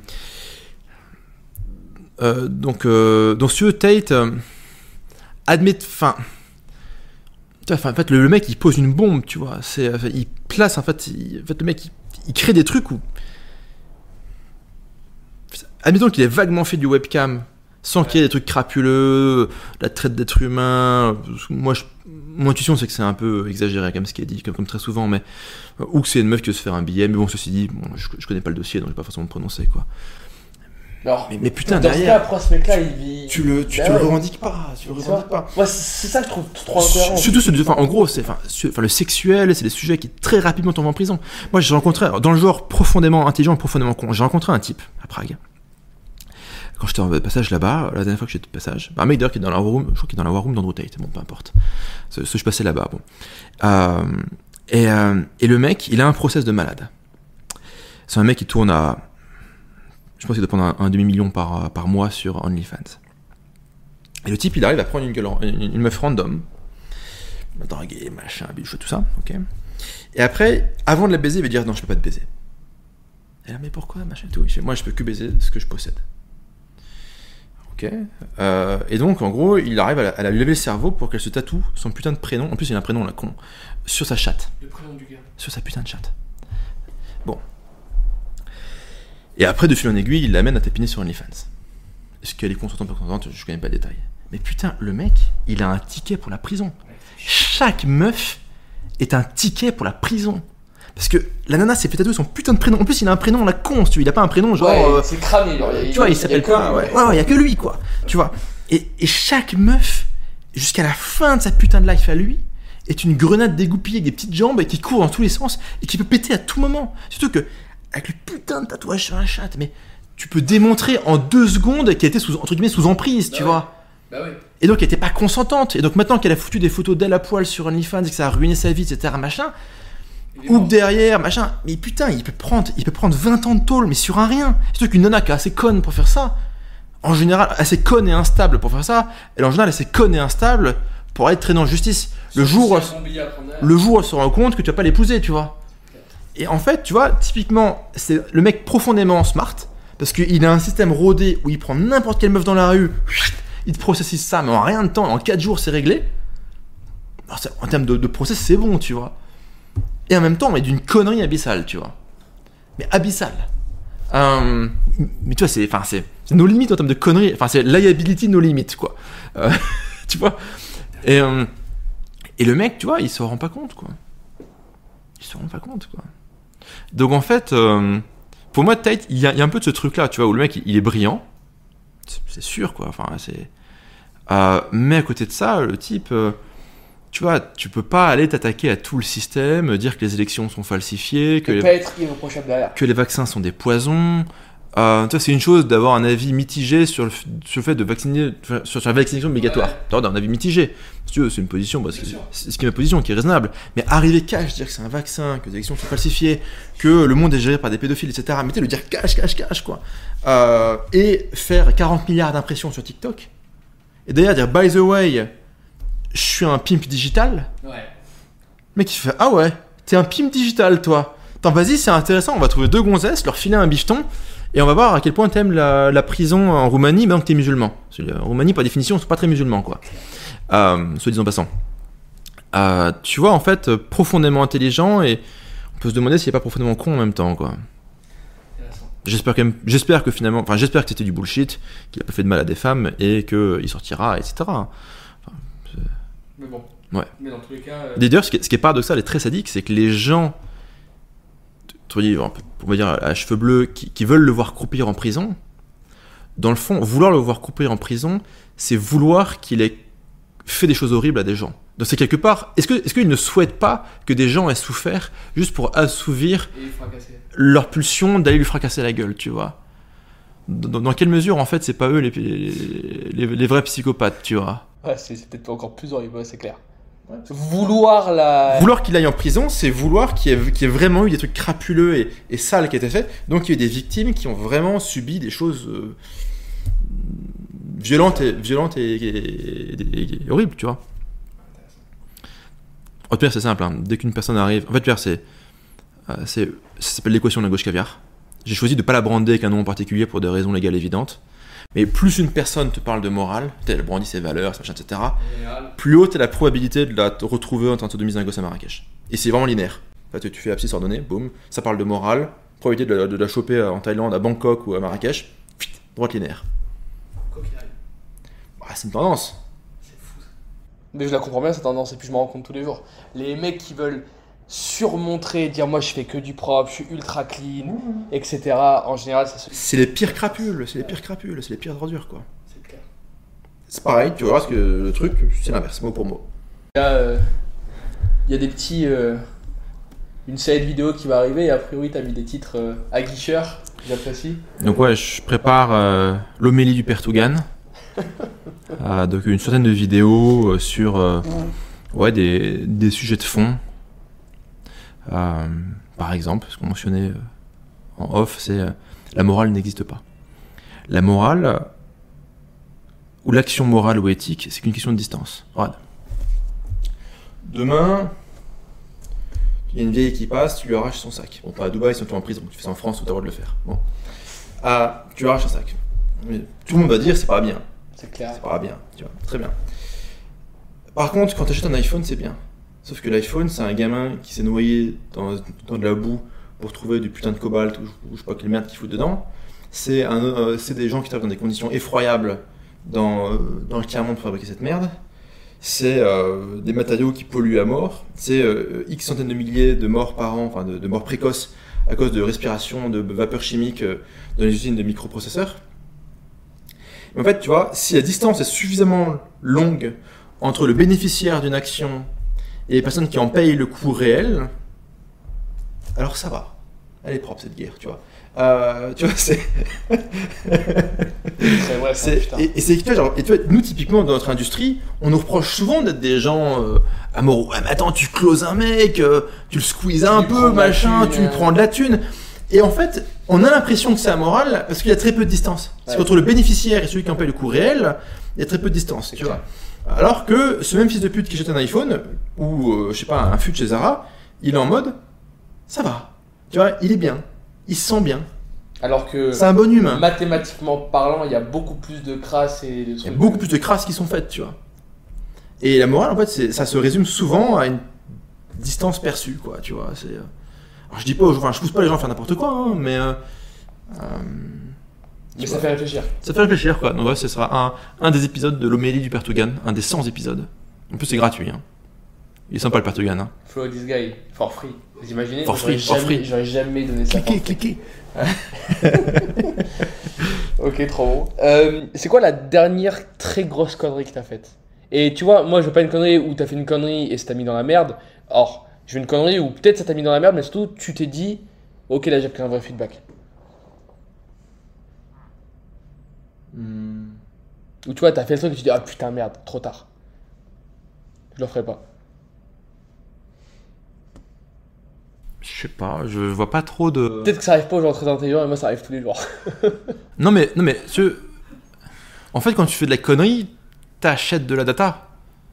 euh, donc, euh, donc, si tu veux, Tate, euh, admet. Enfin. Enfin, En fait, le, le mec, il pose une bombe, tu vois. C'est, il place, en fait, il- en fait le mec, il, il crée des trucs où. Admettons qu'il ait vaguement fait du webcam sans qu'il y ait des trucs crapuleux, la traite d'êtres humains. Moi, je, mon intuition, c'est que c'est un peu exagéré comme ce qui est dit, comme, comme très souvent, mais ou que c'est une meuf qui veut se faire un billet. Mais bon, ceci dit, bon, je, je connais pas le dossier, donc je vais pas forcément me prononcer quoi. Alors, Mais, mais putain, dans ce cas, derrière, après ce mec-là, il vit. tu le, tu, tu le revendiques pas, tu le C'est revendiques pas. Ouais, c'est ça que je trouve trop incohérent. Surtout, ce- enfin, en gros, c'est, enfin, le sexuel, c'est des sujets qui très rapidement tombent en prison. Moi, j'ai rencontré, dans le genre profondément intelligent profondément con, j'ai rencontré un type à Prague. Quand j'étais en passage là-bas, la dernière fois que j'étais de passage, bah, un mec d'ailleurs qui est dans la war room, je crois qu'il est dans la war room d'Andrew Tate, bon, peu importe. Ce, ce- je passais là-bas, bon. Euh, et, euh, et le mec, il a un process de malade. C'est un mec qui tourne à, je pense qu'il doit prendre un, un demi-million par, par mois sur OnlyFans. Et le type, il arrive à prendre une, gueule, une, une meuf random, draguer, machin, bichou, tout ça, ok. Et après, avant de la baiser, il va dire non, je peux pas te baiser. Et là, mais pourquoi, machin, tout. Fait, moi, je peux que baiser ce que je possède. Ok. Euh, et donc, en gros, il arrive à la, à la lever le cerveau pour qu'elle se tatoue son putain de prénom. En plus, il a un prénom, la con. Sur sa chatte. Le prénom du gars. Sur sa putain de chatte. Bon. Et après, de fil en aiguille, il l'amène à tapiner sur OnlyFans. Est-ce qu'elle est consentante ou pas consentante Je connais pas le détail. Mais putain, le mec, il a un ticket pour la prison. Chaque meuf est un ticket pour la prison. Parce que la nana s'est fait tatouer son putain de prénom. En plus, il a un prénom, la con, si tu veux. Il a pas un prénom genre. Ouais, euh, c'est cramé. genre, tu vois, il s'appelle pas. Ouais, ouais, ouais, il y a que lui, quoi. Tu vois. Et, et chaque meuf, jusqu'à la fin de sa putain de life à lui, est une grenade dégoupillée avec des petites jambes et qui court dans tous les sens et qui peut péter à tout moment. Surtout que, avec le putain de tatouage sur la chatte, mais tu peux démontrer en deux secondes qu'elle était sous, entre guillemets, sous emprise, tu Bah ouais. vois. Bah ouais. Et donc elle était pas consentante. Et donc maintenant qu'elle a foutu des photos d'elle à poil sur OnlyFans et que ça a ruiné sa vie, etc., machin, ou derrière, machin. Mais putain, il peut prendre, il peut prendre 20 ans de tôle, mais sur un rien. Surtout qu'une nana qui est assez conne pour faire ça, en général, assez conne et instable pour faire ça, elle en général assez conne et instable pour être traînée en justice. Le jour, le jour où elle se rend compte que tu vas pas l'épouser, tu vois. Et en fait, tu vois, typiquement, c'est le mec profondément smart, parce qu'il a un système rodé où il prend n'importe quelle meuf dans la rue, il te processise ça, mais en rien de temps, en 4 jours, c'est réglé. En termes de, process, c'est bon, tu vois. Et en même temps, mais d'une connerie abyssale, tu vois. Mais abyssale. Euh, mais tu vois, c'est, enfin, c'est, nos limites en termes de conneries. Enfin, c'est liability no limites, quoi. Euh, tu vois. Et, euh, et le mec, tu vois, il se rend pas compte, quoi. Il se rend pas compte, quoi. Donc en fait, euh, pour moi, Tate, il y, a, il y a un peu de ce truc-là, tu vois, où le mec, il, il est brillant. C'est- sûr, quoi. Enfin, c'est. Euh, mais à côté de ça, le type. euh, tu vois, tu peux pas aller t'attaquer à tout le système, dire que les élections sont falsifiées, les, être que les vaccins sont des poisons. Euh, c'est une chose d'avoir un avis mitigé sur le, f- sur le fait de vacciner, sur, sur la vaccination obligatoire. Ouais. Un avis mitigé. Si c'est une position, c'est ce qui est ma position, qui est raisonnable. Mais arriver cash, dire que c'est un vaccin, que les élections sont falsifiées, que le monde est géré par des pédophiles, etc. Sais, le dire cash, cash, cash, quoi. Euh, et faire 40 milliards d'impressions sur TikTok. Et d'ailleurs, dire by the way, je suis un pimp digital. Ouais. Le mec, il fait Ah ouais, t'es un pimp digital, toi. Attends, vas-y, c'est intéressant. On va trouver deux gonzesses, leur filer un bifton. Et on va voir à quel point t'aimes la, la prison en Roumanie, maintenant que t'es musulman. Que, En Roumanie, par définition, ils sont pas très musulmans, quoi. Euh, soit disant passant. Euh, tu vois, en fait, euh, profondément intelligent et on peut se demander s'il est pas profondément con en même temps, quoi. J'espère même, j'espère que finalement, enfin, j'espère que c'était du bullshit, qu'il a pas fait de mal à des femmes et qu'il sortira, etc. Mais bon. Ouais. Mais dans tous les cas. euh, D'ailleurs, ce qui est, ce qui est paradoxal et très sadique, c'est que les gens, on va dire à cheveux bleus, qui, qui veulent le voir croupir en prison, dans le fond, vouloir le voir croupir en prison, c'est vouloir qu'il ait fait des choses horribles à des gens. Donc c'est quelque part, est-ce que, est-ce qu'ils ne souhaitent pas que des gens aient souffert juste pour assouvir leur pulsion d'aller lui fracasser la gueule, tu vois? Dans, dans quelle mesure, en fait, c'est pas eux les, les, les- les vrais psychopathes, tu vois? Ouais, c'est c'est peut-être encore plus horrible, ouais, c'est clair. Vouloir la. Vouloir qu'il aille en prison, c'est vouloir qu'il y, ait- vraiment eu des trucs crapuleux et, et sales qui étaient faits. Donc il y a eu des victimes qui ont vraiment subi des choses euh, violentes, et, violentes et, horribles, tu vois. En tout cas, c'est simple. hein. Dès qu'une personne arrive. En fait, c'est. euh, c'est- ça s'appelle l'équation de la gauche caviar. J'ai choisi de ne pas la brander avec un nom en particulier pour des raisons légales évidentes. Mais plus une personne te parle de morale, elle brandit ses valeurs, machin, etc., plus haute est la probabilité de la retrouver en train de sodomiser un gosse à Marrakech. Et c'est vraiment linéaire. Tu fais abscisse ordonnée, boum, ça parle de morale, probabilité de la, de la choper en Thaïlande, à Bangkok ou à Marrakech, pfft, droite linéaire. Bah, c'est une tendance. C'est fou. Mais je la comprends bien cette tendance et puis je me rends compte tous les jours. Les mecs qui veulent surmontrer, dire moi je fais que du propre, je suis ultra clean, etc. En général, ça se. C'est les pires crapules, c'est les pires crapules, c'est les pires ordures, quoi. C'est clair. C'est pareil, tu verras ce que le truc, c'est l'inverse, mot pour mot. Là, euh, il y a des petits. euh, une série de vidéos qui va arriver et a priori t'as mis des titres euh, aguicheurs, j'apprécie. Donc ouais, je prépare euh, l'homélie du. Euh, donc une centaine de vidéos euh, sur euh, ouais, des, des sujets de fond. Euh, par exemple, ce qu'on mentionnait euh, en off, c'est euh, la morale n'existe pas. La morale, ou l'action morale ou éthique, c'est qu'une question de distance. Regarde. Demain, il y a une vieille qui passe, tu lui arraches son sac. Bon, pas à Dubaï, sinon tu en prison. Tu fais ça en France tu as le droit de le faire. Bon. Ah, tu lui arraches un sac. Mais tout le monde va dire c'est pas bien. C'est clair. C'est pas bien, tu vois, très bien. Par contre, quand tu achètes un iPhone, c'est bien. Sauf que l'iPhone, c'est un gamin qui s'est noyé dans, dans de la boue pour trouver du putain de cobalt ou, je sais pas quelle merde qu'il fout dedans. C'est euh, des gens qui travaillent dans des conditions effroyables dans, euh, dans le tiers-monde pour fabriquer cette merde. C'est euh, des matériaux qui polluent à mort. C'est euh, X centaines de milliers de morts par an, enfin de, de morts précoces à cause de respiration, de vapeurs chimiques euh, dans les usines de microprocesseurs. Mais en fait, tu vois, si la distance est suffisamment longue entre le bénéficiaire d'une action et les personnes qui en payent le coût réel, alors ça va. Elle est propre cette guerre, tu vois. Euh, tu vois, c'est. C'est c'est- et, et c'est tu vois, genre, et tu vois, nous, typiquement, dans notre industrie, on nous reproche souvent d'être des gens euh, amoureux. Ouais, mais attends, tu closes un mec, euh, tu le squeezes un peu, machin, tu lui prends de la thune. Et en fait, on a l'impression que c'est amoral parce qu'il y a très peu de distance. C'est Ouais. qu'entre le bénéficiaire et celui qui en paye le coût réel, il y a très peu de distance, C'est tu clair. vois. Alors que ce même fils de pute qui jette un iPhone, ou euh, je sais pas, un fut chez Zara, il est en mode, ça va. Tu vois, il est bien. Il se sent bien. Alors que C'est un bon humain. mathématiquement parlant, il y a beaucoup plus de crasse et de Il y a trucs. beaucoup plus de crasses qui sont faites, tu vois. Et la morale, en fait, ça se résume souvent à une distance perçue, quoi, tu vois. Euh, Alors, je dis pas, aux gens- enfin, je pousse pas les gens à faire n'importe quoi, hein, mais euh, euh, Mais ça fait réfléchir. ça fait réfléchir, quoi. Donc, ouais, ce sera un, un des épisodes de l'homélie du Pertugan, un des 100 épisodes. En plus, c'est gratuit. Hein. Il est sympa le Pertugan. Hein. Follow this guy, for free. Vous imaginez For free, for jamais- free. J'aurais jamais donné ça. Cliquez, cliquez. Ok, trop bon. Euh, c'est quoi la dernière très grosse connerie que t'as faite? Et tu vois, moi je veux pas une connerie où t'as fait une connerie et ça t'a mis dans la merde. Or, je veux une connerie où peut-être ça t'a mis dans la merde, mais surtout tu t'es dit, ok là j'ai pris un vrai feedback. Hmm. Ou tu vois, t'as fait le truc et tu dis, ah putain merde, trop tard. Je le ferai pas. Je sais pas, je vois pas trop de. Peut-être que ça arrive pas aux gens très intelligents et moi ça arrive tous les jours. Non mais, non mais, ce- en fait, quand tu fais de la connerie, t'achètes de la data.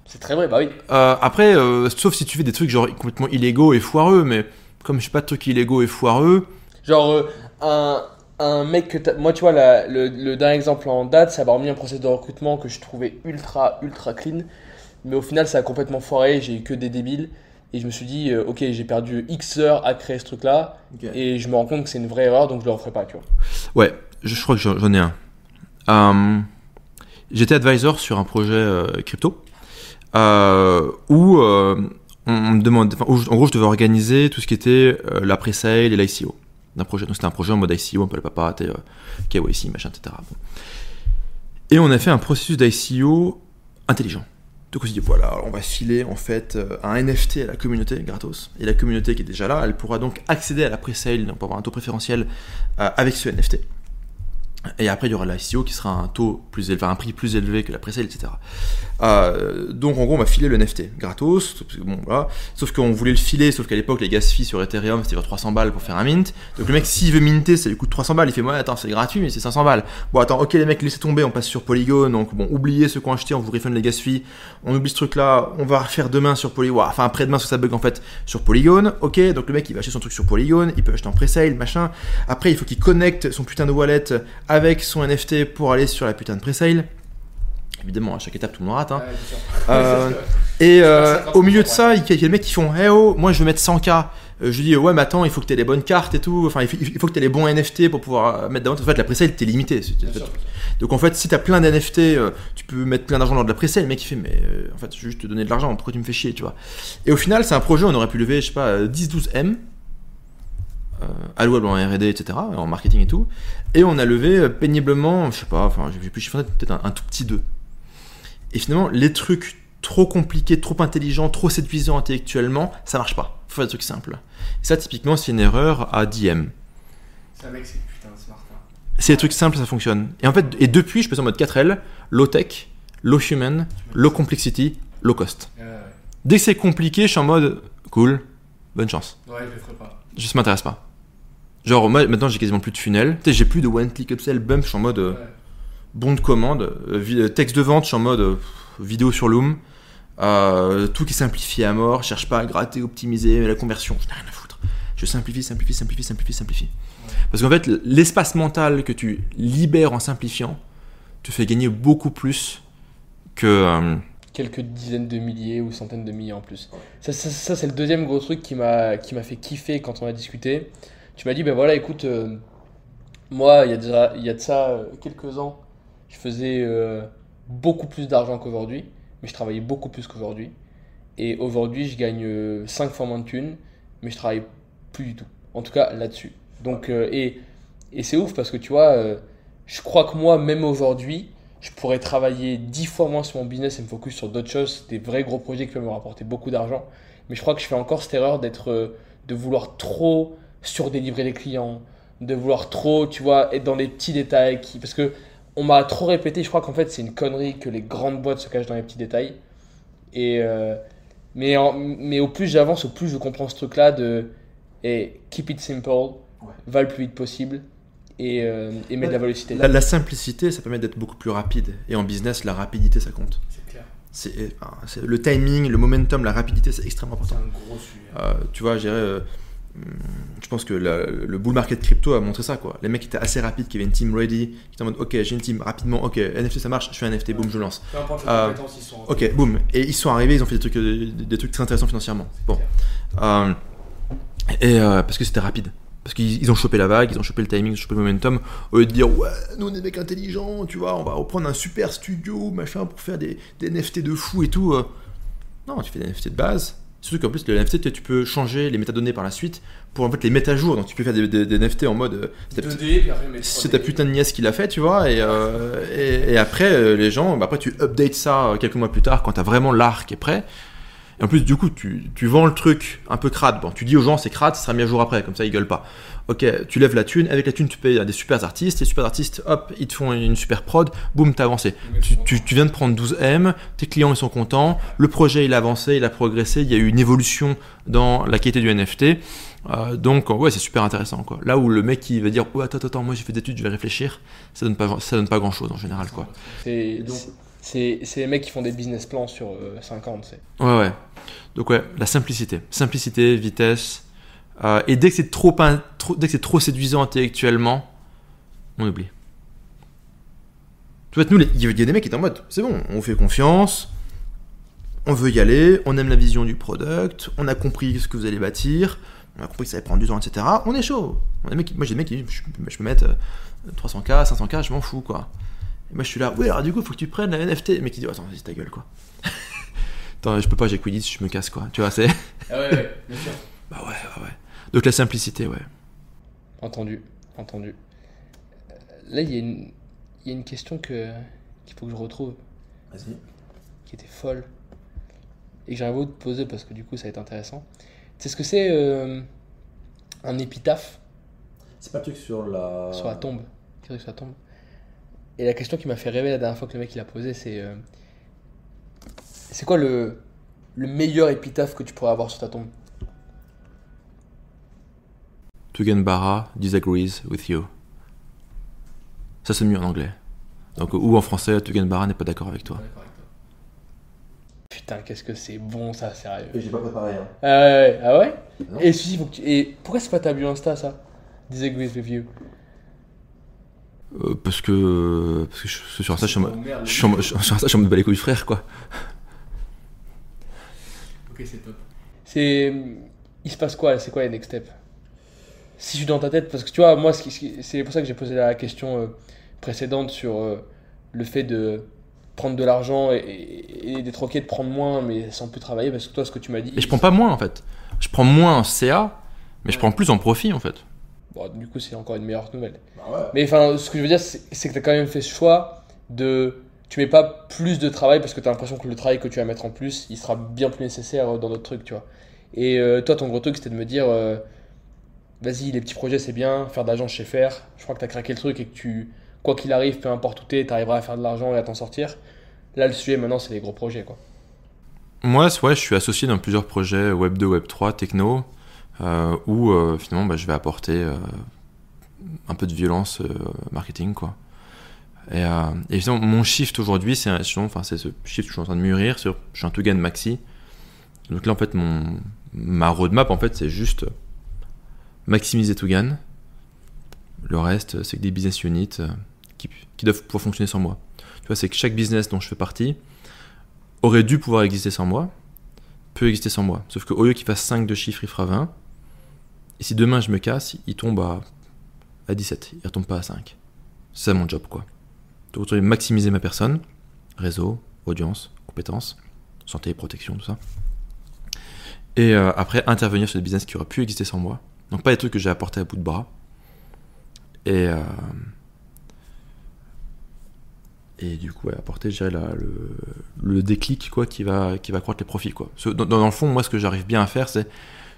C'est très vrai, bah oui. Euh, après, euh, sauf si tu fais des trucs genre complètement illégaux et foireux, mais comme je sais pas de trucs illégaux et foireux, Genre, euh, un, un mec que t'as- Moi, tu vois, la- le, le dernier exemple en date, ça m'a remis un process de recrutement que je trouvais ultra, ultra clean. Mais au final, ça a complètement foiré. J'ai eu que des débiles. Et je me suis dit, euh, ok, j'ai perdu X heures à créer ce truc-là. Et je me rends compte que c'est une vraie erreur, donc je le referai pas, tu vois. Ouais, je, je crois que j'en j'en ai un. Euh, J'étais advisor sur un projet euh, crypto euh, où euh, on, me demande, en gros, je devais organiser tout ce qui était euh, la pre-sale et l'ICO d'un projet. Donc c'était un projet en mode ICO, un peu le papa, euh, KYC, machin, etc. Et on a fait un processus d'ICO intelligent. Donc on s'est dit, voilà, on va filer en fait euh, un NFT à la communauté gratos. Et la communauté qui est déjà là, elle pourra donc accéder à la pre-sale donc pour avoir un taux préférentiel euh, avec ce NFT. Et après, il y aura l'ICO qui sera un taux plus élevé, un prix plus élevé que la pre-sale, etc. Euh, donc en gros, on va filer le NFT gratos. Sauf qu'on voulait le filer, sauf qu'à l'époque, les gas fees sur Ethereum, c'était vers 300 balles pour faire un mint. Donc le mec, s'il veut minter, ça lui coûte 300 balles. Il fait, ouais, attends, c'est gratuit, mais c'est 500 balles. Bon, attends, ok, les mecs, laissez tomber, on passe sur Polygon. Donc bon, oubliez ceux qui ont acheté, on vous refund les gas fees. On oublie ce truc-là, on va refaire demain sur Polygon. Enfin, après-demain, que ça bug en fait sur Polygon. Ok, donc le mec, il va acheter son truc sur Polygon, il peut acheter en pre-sale, machin. Après, il faut qu'il connecte son putain de wallet avec son NFT pour aller sur la putain de pre-sale. Évidemment, à chaque étape, tout le monde rate. Hein. Euh, et euh, au milieu de ça, il y a des mecs qui font Hey oh, moi je veux mettre 100k. Euh, je lui dis Ouais, mais attends, il faut que tu aies les bonnes cartes et tout. Enfin, il faut, il faut que tu aies les bons NFT pour pouvoir mettre d'avant. En fait, la presale, t'es limité. Donc en fait, si t'as plein d'NFT, euh, tu peux mettre plein d'argent lors de la presale. Le mec il fait Mais euh, en fait, je veux juste te donner de l'argent. Pourquoi tu me fais chier, tu vois? Et au final, c'est un projet, on aurait pu lever, je sais pas, euh, 10-12 M. Euh, allouable en R&D, etc., en marketing et tout. Et on a levé péniblement, je sais pas, enfin, j'ai plus chiffré, peut-être un, un tout petit 2. Et finalement, les trucs trop compliqués, trop intelligents, trop séduisants intellectuellement, ça marche pas. Faut faire des trucs simples. Et ça, typiquement, c'est une erreur à 10 M. C'est un mec, c'est putain de smart. hein. C'est des trucs simples, ça fonctionne. Et en fait, et depuis, je passe en mode 4L, low tech, low human, low complexity, low cost. Ouais. Dès que c'est compliqué, je suis en mode cool, bonne chance. Ouais, je le ferai pas. Je ça m'intéresse pas. Genre, moi, maintenant, j'ai quasiment plus de funnel. Tu sais, j'ai plus de one click upsell bump, je suis en mode euh, Ouais. Bon de commande, euh, euh, texte de vente, je suis en mode euh, vidéo sur Loom. Tout qui est simplifié à mort, cherche pas à gratter, optimiser la conversion, je n'ai rien à foutre. Je simplifie, simplifie, simplifie, simplifie, simplifie. Parce qu'en fait, l'espace mental que tu libères en simplifiant te fait gagner beaucoup plus que. quelques dizaines de milliers ou centaines de milliers en plus. Ça, c'est le deuxième gros truc qui m'a fait kiffer quand on a discuté. Tu m'as dit, ben voilà, écoute, moi, il y a déjà y a de ça quelques ans, je faisais euh, beaucoup plus d'argent qu'aujourd'hui, mais je travaillais beaucoup plus qu'aujourd'hui. Et aujourd'hui, je gagne 5 fois moins de thunes, mais je travaille plus du tout. En tout cas, là-dessus. Donc, euh, et, et c'est ouf parce que tu vois, euh, je crois que moi, même aujourd'hui, je pourrais travailler 10 fois moins sur mon business et me focus sur d'autres choses, des vrais gros projets qui peuvent me rapporter beaucoup d'argent. Mais je crois que je fais encore cette erreur d'être, euh, de vouloir trop surdélivrer les clients, de vouloir trop, tu vois, être dans les petits détails. Parce que on m'a trop répété, je crois qu'en fait c'est une connerie que les grandes boîtes se cachent dans les petits détails. Et, euh, mais, en- mais au plus j'avance, au plus je comprends ce truc-là de et keep it simple, va le plus vite possible et, euh, et mets de la vélocité. la, la simplicité, ça permet d'être beaucoup plus rapide. Et en business, la rapidité, ça compte. C'est clair. C'est enfin, c'est- le timing, le momentum, la rapidité, c'est extrêmement C'est important. un gros sujet. Euh, tu vois, je dirais, euh, je pense que le bull market crypto a montré ça, quoi. Les mecs étaient assez rapides, qui avaient une team ready, qui étaient en mode, ok, j'ai une team rapidement, ok, NFT ça marche, je fais un NFT, boum, je lance. Peu importe Euh, ils sont. Ok, boum. Et ils sont arrivés, ils ont fait des trucs, euh, des, des trucs très intéressants financièrement. Bon. Euh, et euh, parce que c'était rapide. Parce qu'ils ils ont chopé la vague, ils ont chopé le timing, ils ont chopé le momentum. Au lieu de dire, ouais, nous on est des mecs intelligents, tu vois, on va reprendre un super studio, machin, pour faire des, des NFT de fou et tout. Non, tu fais des NFT de base. Surtout qu'en plus, le NFT, tu- peux changer les métadonnées par la suite pour en fait les mettre à jour. Donc tu peux faire des, des- des NFT en mode. euh, c'est ta petite- 2D, puis après, mettre c'est 3D. ta putain de nièce qui l'a fait, tu vois, et, euh, et, et après, euh, les gens, bah, après tu updates ça quelques mois plus tard quand t'as vraiment l'art qui est prêt. Et en plus, du coup, tu, tu vends le truc un peu crade. Bon, tu dis aux gens c'est crade, ça sera mis à jour après, comme ça ils gueulent pas. Ok, tu lèves la thune, avec la thune tu payes à des super artistes, les super artistes, hop, ils te font une super prod, boum, t'as avancé. Tu, sont tu- tu viens de prendre 12 M, tes clients ils sont contents, le projet il a avancé, il a progressé, il y a eu une évolution dans la qualité du NFT. Euh, donc ouais, c'est super intéressant quoi. Là où le mec qui va dire ouais attends attends moi j'ai fait des études, je vais réfléchir, ça donne pas ça donne pas grand chose en général quoi. C'est les mecs qui font des business plans sur 5 ans, tu sais. Ouais, ouais. Donc, ouais, la simplicité. Simplicité, vitesse. Euh, et dès que c'est trop, dès que c'est trop séduisant intellectuellement, on oublie. Tu vois, nous, il y a il des mecs qui étaient en mode, c'est bon, on fait confiance, on veut y aller, on aime la vision du product, on a compris ce que vous allez bâtir, on a compris que ça allait prendre du temps, etc. On est chaud. On a des mecs qui- moi, j'ai des mecs qui disent, je, je peux mettre euh, 300K, 500K, je m'en fous, quoi. Et moi, je suis là, oui, alors du coup, faut que tu prennes la NFT. Le mec, il dit, attends, vas-y, ta gueule, quoi. Attends, je peux pas, j'ai Quidditch, je me casse, quoi. Tu vois, c'est. Ah ouais, ouais, bien sûr. Bah ouais, ouais, ouais. Donc la simplicité, ouais. Entendu, entendu. Euh, Là, il y, a une- il y a une question que qu'il faut que je retrouve, Vas-y. qui était folle, et que j'aimerais beaucoup te poser parce que du coup, ça va être intéressant. Tu sais ce que c'est euh, un épitaphe? C'est pas le truc sur la. sur la tombe Qu'est-ce que sur la tombe Et la question qui m'a fait rêver la dernière fois que le mec il a posé, c'est euh, c'est quoi le le meilleur épitaphe que tu pourrais avoir sur ta tombe? Tugendbara disagrees with you. Ça c'est mieux en anglais. Donc, ou en français, Tugendbara n'est pas d'accord avec toi. Putain, qu'est-ce que c'est bon ça, sérieux. j'ai pas préparé. Hein. Ah ouais, ah ouais Non. Et celui-ci, faut que tu- Et pourquoi c'est pas ta bio Insta ça? Disagree with you. Euh, parce que. Parce que je suis sur ça, je suis en mode. Les couilles frère, quoi. Ok, c'est top. C'est. Il se passe quoi C'est quoi les next steps? Si je suis dans ta tête, parce que tu vois, moi, c'est pour ça que j'ai posé la question euh, précédente sur euh, le fait de prendre de l'argent et, et- et d'être ok de prendre moins, mais sans plus travailler, parce que toi, ce que tu m'as dit. Et je prends pas moins en fait. Je prends moins en CA, mais je prends plus en profit en fait. Bon, du coup, c'est encore une meilleure nouvelle. Bah Mais enfin, ce que je veux dire, c'est que tu as quand même fait ce choix de. Tu mets pas plus de travail parce que tu as l'impression que le travail que tu vas mettre en plus, il sera bien plus nécessaire euh, dans d'autres trucs, tu vois. Et euh, toi, ton gros truc, c'était de me dire euh, vas-y, les petits projets, c'est bien, faire de l'argent, je sais faire. Je crois que tu as craqué le truc et que tu, quoi qu'il arrive, peu importe où tu es, tu à faire de l'argent et à t'en sortir. Là, le sujet maintenant, c'est les gros projets, quoi. Moi, ouais, je suis associé dans plusieurs projets Web 2, Web 3, techno, euh, où euh, finalement bah, je vais apporter euh, un peu de violence marketing. Quoi. Et, et finalement, mon shift aujourd'hui, c'est ce shift que je suis en train de mûrir sur je suis un Tugan Maxi. Donc là, en fait, mon, ma roadmap, en fait, c'est juste maximiser Tugan. Le reste, c'est que des business units euh, qui, doivent pouvoir fonctionner sans moi. Tu vois, c'est que chaque business dont je fais partie aurait dû pouvoir exister sans moi, peut exister sans moi. Sauf qu'au lieu qu'il fasse 5 de chiffres, il fera 20. Et si demain je me casse, il tombe à, à 17. Il retombe pas à 5. C'est mon job, quoi. Donc, autrement, maximiser ma personne, réseau, audience, compétences, santé, protection, tout ça. Et euh, après, intervenir sur des business qui auraient pu exister sans moi. Donc, pas des trucs que j'ai apportés à bout de bras. Et. euh, et du coup, ouais, apporter, je dirais, le, le déclic quoi, qui, va, qui va croître les profits. Quoi. Dans, dans le fond, moi, ce que j'arrive bien à faire, c'est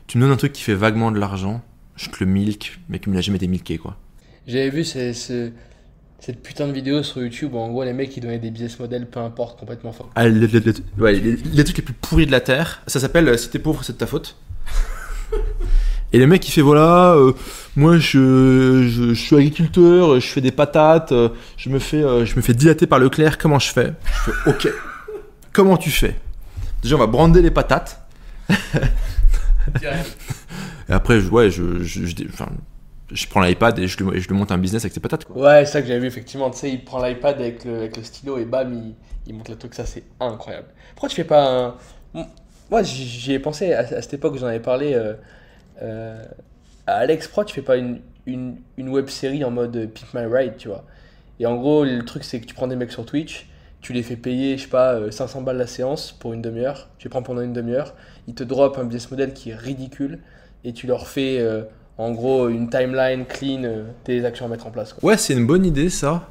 tu me donnes un truc qui fait vaguement de l'argent, je te le milk, mais qui me l'a jamais été milqué. Quoi. J'avais vu ce- ce- cette putain de vidéo sur YouTube où en gros les mecs ils donnaient des business models, peu importe, complètement faux. Ah, les, les- les- ouais, les- les trucs les plus pourris de la terre, ça s'appelle euh, Si t'es pauvre, c'est de ta faute. Et le mec il fait voilà, euh, moi je, je, je suis agriculteur, je fais des patates, euh, je me fais, euh, je me fais dilater par Leclerc, comment je fais? Je fais ok. Comment tu fais? Déjà on va brander les patates. Et après, je, ouais, je, je, je, enfin, je prends l'iPad et je lui, et je lui monte un business avec ses patates. Quoi. Ouais, c'est ça que j'avais vu effectivement. Tu sais, il prend l'iPad avec le, avec le stylo et bam, il, il monte le truc. Ça, c'est incroyable. Pourquoi tu fais pas un. Moi, j'y ai pensé à, à cette époque, j'en avais parlé euh, euh, à Alex. Pourquoi tu fais pas une, une, une web série en mode euh, Pimp My Ride, tu vois Et en gros, le truc, c'est que tu prends des mecs sur Twitch, tu les fais payer, je sais pas, euh, 500 balles la séance pour une demi-heure. Tu les prends pendant une demi-heure. Ils te drop un business model qui est ridicule et tu leur fais. euh, en gros, une timeline clean, euh, tes actions à mettre en place. Quoi. Ouais, c'est une bonne idée ça.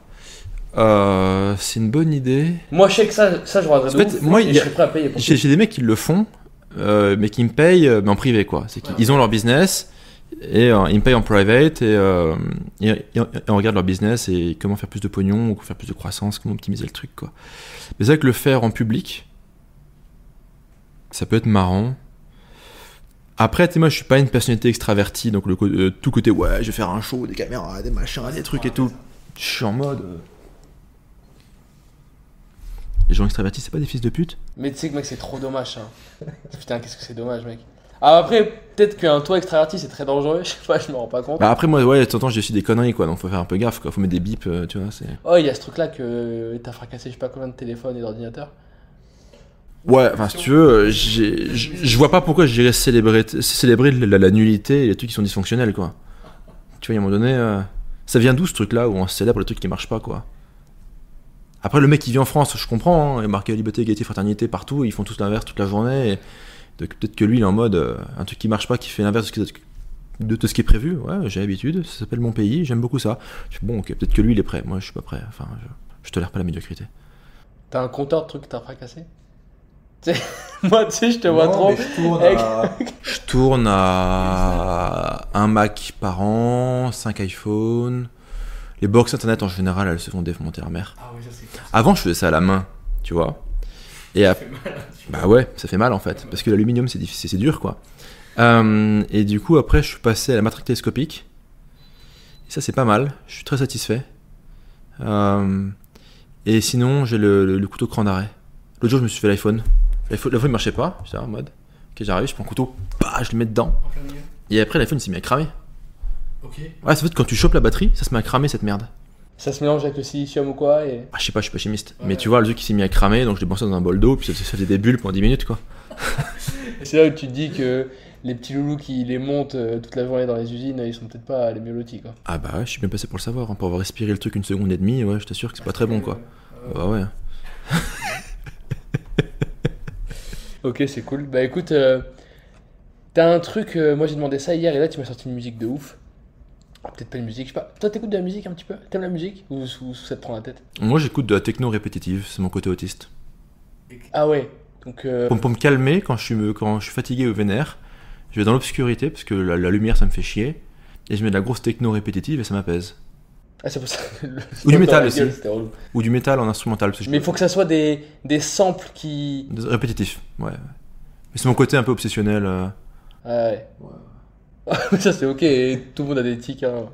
Euh, c'est une bonne idée. Moi, je sais que ça, ça je regarderais En fait, moi, je serais prêt à payer pour ça. J'ai j'ai des mecs qui le font, euh, mais qui me payent, euh, mais en privé quoi. C'est qu'ils ont leur business et euh, ils me payent en private et, euh, et, et- et on regarde leur business et comment faire plus de pognon ou faire plus de croissance, comment optimiser le truc quoi. Mais c'est vrai que le faire en public, ça peut être marrant. Après, tu sais, moi, je suis pas une personnalité extravertie, donc le tout côté, ouais, je vais faire un show, des caméras, des machins, des trucs et tout. Je suis en mode. Euh, Les gens extravertis, c'est pas des fils de pute Mais tu sais que mec, c'est trop dommage. Hein. Putain, qu'est-ce que c'est dommage, mec. Ah, après, peut-être qu'un toi extraverti, c'est très dangereux. Je sais pas, je me rends pas compte. Bah après, moi, ouais, de temps en temps, j'ai aussi des conneries, quoi. Donc faut faire un peu gaffe, quoi. Faut mettre des bips, euh, tu vois. c'est... Oh, il y a ce truc-là que t'as fracassé, je sais pas combien de téléphones et d'ordinateurs. Ouais, enfin, si tu veux, euh, je vois pas pourquoi je dirais célébrer, célébrer la, la nullité et les trucs qui sont dysfonctionnels, quoi. Tu vois, à un moment donné, euh, ça vient d'où ce truc-là où on célèbre les trucs qui marchent pas, quoi? Après, le mec qui vit en France, je comprends, hein, il est marqué liberté, égalité, fraternité partout, ils font tous l'inverse toute la journée. Et donc, peut-être que lui, il est en mode euh, un truc qui marche pas, qui fait l'inverse de, ce qui- de tout ce qui est prévu. Ouais, j'ai l'habitude, ça s'appelle mon pays, j'aime beaucoup ça. Je fais, bon, ok, peut-être que lui, il est prêt. Moi, je suis pas prêt. Enfin, je, je tolère pas la médiocrité. T'as un compteur de trucs que t'as fracassé? Moi, tu sais, je te vois Non, trop. mais je tourne Avec- à- Je tourne à un Mac par an, 5 iPhones. Les box internet en général, elles se font démonter la mer. Ah oui, ça c'est cool. Avant, je faisais ça à la main, tu vois. Et ap- bah ouais, ça fait mal en fait, parce que l'aluminium c'est difficile, c'est dur quoi. Euh, et du coup, après, je suis passé à la matrice télescopique. Et ça, c'est pas mal. Je suis très satisfait. Euh, et sinon, j'ai le, le- le couteau cran d'arrêt. L'autre jour, je me suis fait l'iPhone. L'iPhone, il marchait pas. J'étais en mode. Ok, j'arrive, je prends le couteau, bah, je le mets dedans. En. Et après, l'iPhone, il s'est mis à cramer. Ok. Ouais, c'est fait quand tu chopes la batterie, ça se met à cramer cette merde. Ça se mélange avec le silicium ou quoi et... Ah, je sais pas, je suis pas chimiste. Ouais. Mais tu vois, le truc qui s'est mis à cramer, donc je l'ai pensé dans un bol d'eau, puis ça, ça faisait des bulles pendant 10 minutes quoi. C'est là où tu te dis que les petits loulous qui les montent euh, toute la journée dans les usines, ils sont peut-être pas les mieux lotis quoi. Ah bah ouais, je suis bien passé pour le savoir. hein. Pour avoir respiré le truc une seconde et demie, ouais, je t'assure que c'est pas très bon quoi. Bah ouais. Ok, c'est cool. Bah écoute, euh, t'as un truc, euh, moi j'ai demandé ça hier et là tu m'as sorti une musique de ouf. Peut-être pas une musique, je sais pas. Toi t'écoutes de la musique un petit peu? T'aimes la musique ou, ça te prend la tête? Moi j'écoute de la techno répétitive, c'est mon côté autiste. Ah ouais, donc euh, Pour, pour me calmer quand je, suis, me- quand je suis fatigué ou vénère, je vais dans l'obscurité parce que la, la lumière ça me fait chier. Et je mets de la grosse techno répétitive et ça m'apaise. ah, c'est pour ça. le- Ou du métal aussi. gueule. Ou du métal en instrumental. Parce que Mais il faut que ça soit des, des samples qui. de- Répétitif, ouais. Mais c'est mon côté un peu obsessionnel. euh. Ah ouais. ça c'est ok, et tout le monde a des tics, hein.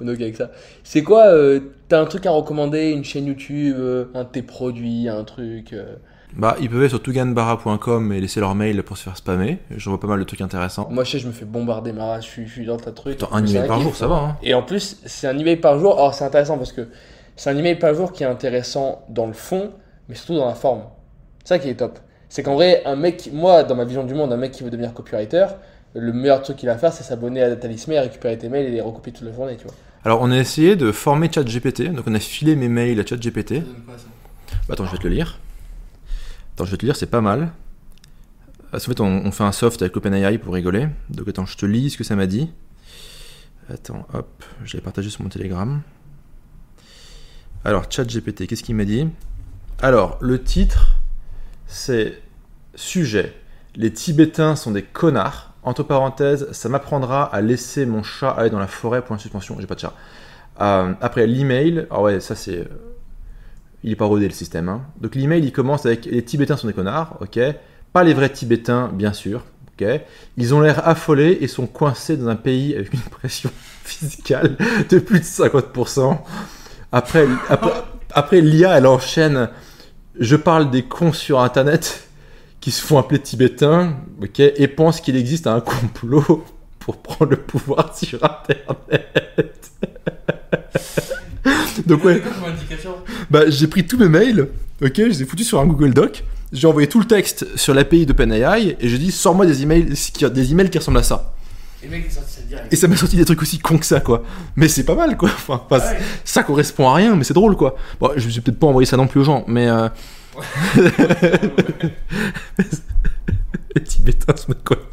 On est ok avec ça. C'est quoi, euh, t'as un truc à recommander, une chaîne YouTube, euh, un de tes produits, un truc euh, Bah, ils peuvent aller sur touganbarra.com et laisser leur mail pour se faire spammer. Je vois pas mal de trucs intéressants. Moi je sais, je me fais bombarder ma race, je suis, je suis dans ta truc. Attends, un email par jour, ça va, hein. Et en plus, c'est un email par jour. Alors c'est intéressant parce que c'est un email par jour qui est intéressant dans le fond, mais surtout dans la forme. C'est ça qui est top. C'est qu'en vrai, un mec, moi, dans ma vision du monde, un mec qui veut devenir copywriter, le meilleur truc qu'il a à faire, c'est s'abonner à Talismé, récupérer tes mails et les recopier toute la journée, tu vois. Alors, on a essayé de former ChatGPT. Donc, on a filé mes mails à ChatGPT. Bah, attends, je vais te le lire. Attends, je vais te le lire, c'est pas mal. Parce qu'en fait, on, on fait un soft avec OpenAI pour rigoler. Donc, attends, je te lis ce que ça m'a dit. Attends, hop, je l'ai partagé sur mon Telegram. Alors, ChatGPT, qu'est-ce qu'il m'a dit? Alors, le titre, c'est Sujet. Les Tibétains sont des connards. Entre parenthèses, ça m'apprendra à laisser mon chat aller dans la forêt. Point de suspension, j'ai pas de chat. Euh, après, l'email, ah ouais, ça c'est. il est pas rodé le système. hein. Donc l'email il commence avec les Tibétains sont des connards, ok. Pas les vrais Tibétains, bien sûr, ok. Ils ont l'air affolés et sont coincés dans un pays avec une pression fiscale de plus de 50%. Après, après, après l'IA elle enchaîne. Je parle des cons sur internet qui se font appeler Tibétains, ok, et pensent qu'il existe un complot pour prendre le pouvoir sur internet. Donc ouais. Bah, j'ai pris tous mes mails, ok, je les ai foutus sur un Google Doc, j'ai envoyé tout le texte sur l'API d'OpenAI et j'ai dit sors-moi des emails, qui- des emails qui ressemblent à ça. Et mec ça direct. Et ça m'a sorti des trucs aussi cons que ça, quoi. Mais c'est pas mal, quoi. Enfin, Ah ouais. ça correspond à rien, mais c'est drôle, quoi. Bon, je vais peut-être pas envoyer ça non plus aux gens, mais. Euh... Les Tibétains sont des connards.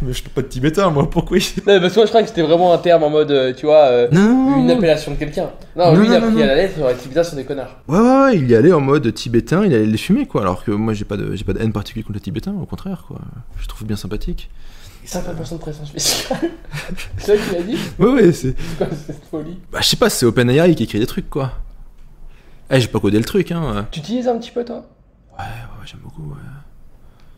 Mais je suis pas de Tibétain, moi, pourquoi Non, parce que moi je crois que c'était vraiment un terme en mode, euh, tu vois, euh, Non une appellation de quelqu'un. Non, Non, lui il a non, pris non, à la lettre, les Tibétains sont des connards. Ouais, ouais, ouais, il y allait en mode tibétain, il allait les fumer, quoi. Alors que moi, j'ai pas de, j'ai pas de haine particulière contre les Tibétains, au contraire, quoi. Je trouve bien sympathique. 50% de pression spéciale. c'est ça qu'il a dit Ouais, ouais, c'est. C'est quoi cette folie? Bah, je sais pas, c'est OpenAI qui écrit des trucs, quoi. Eh, j'ai pas codé le truc, hein. Tu utilises un petit peu toi? Ouais, ouais, ouais, j'aime beaucoup, ouais.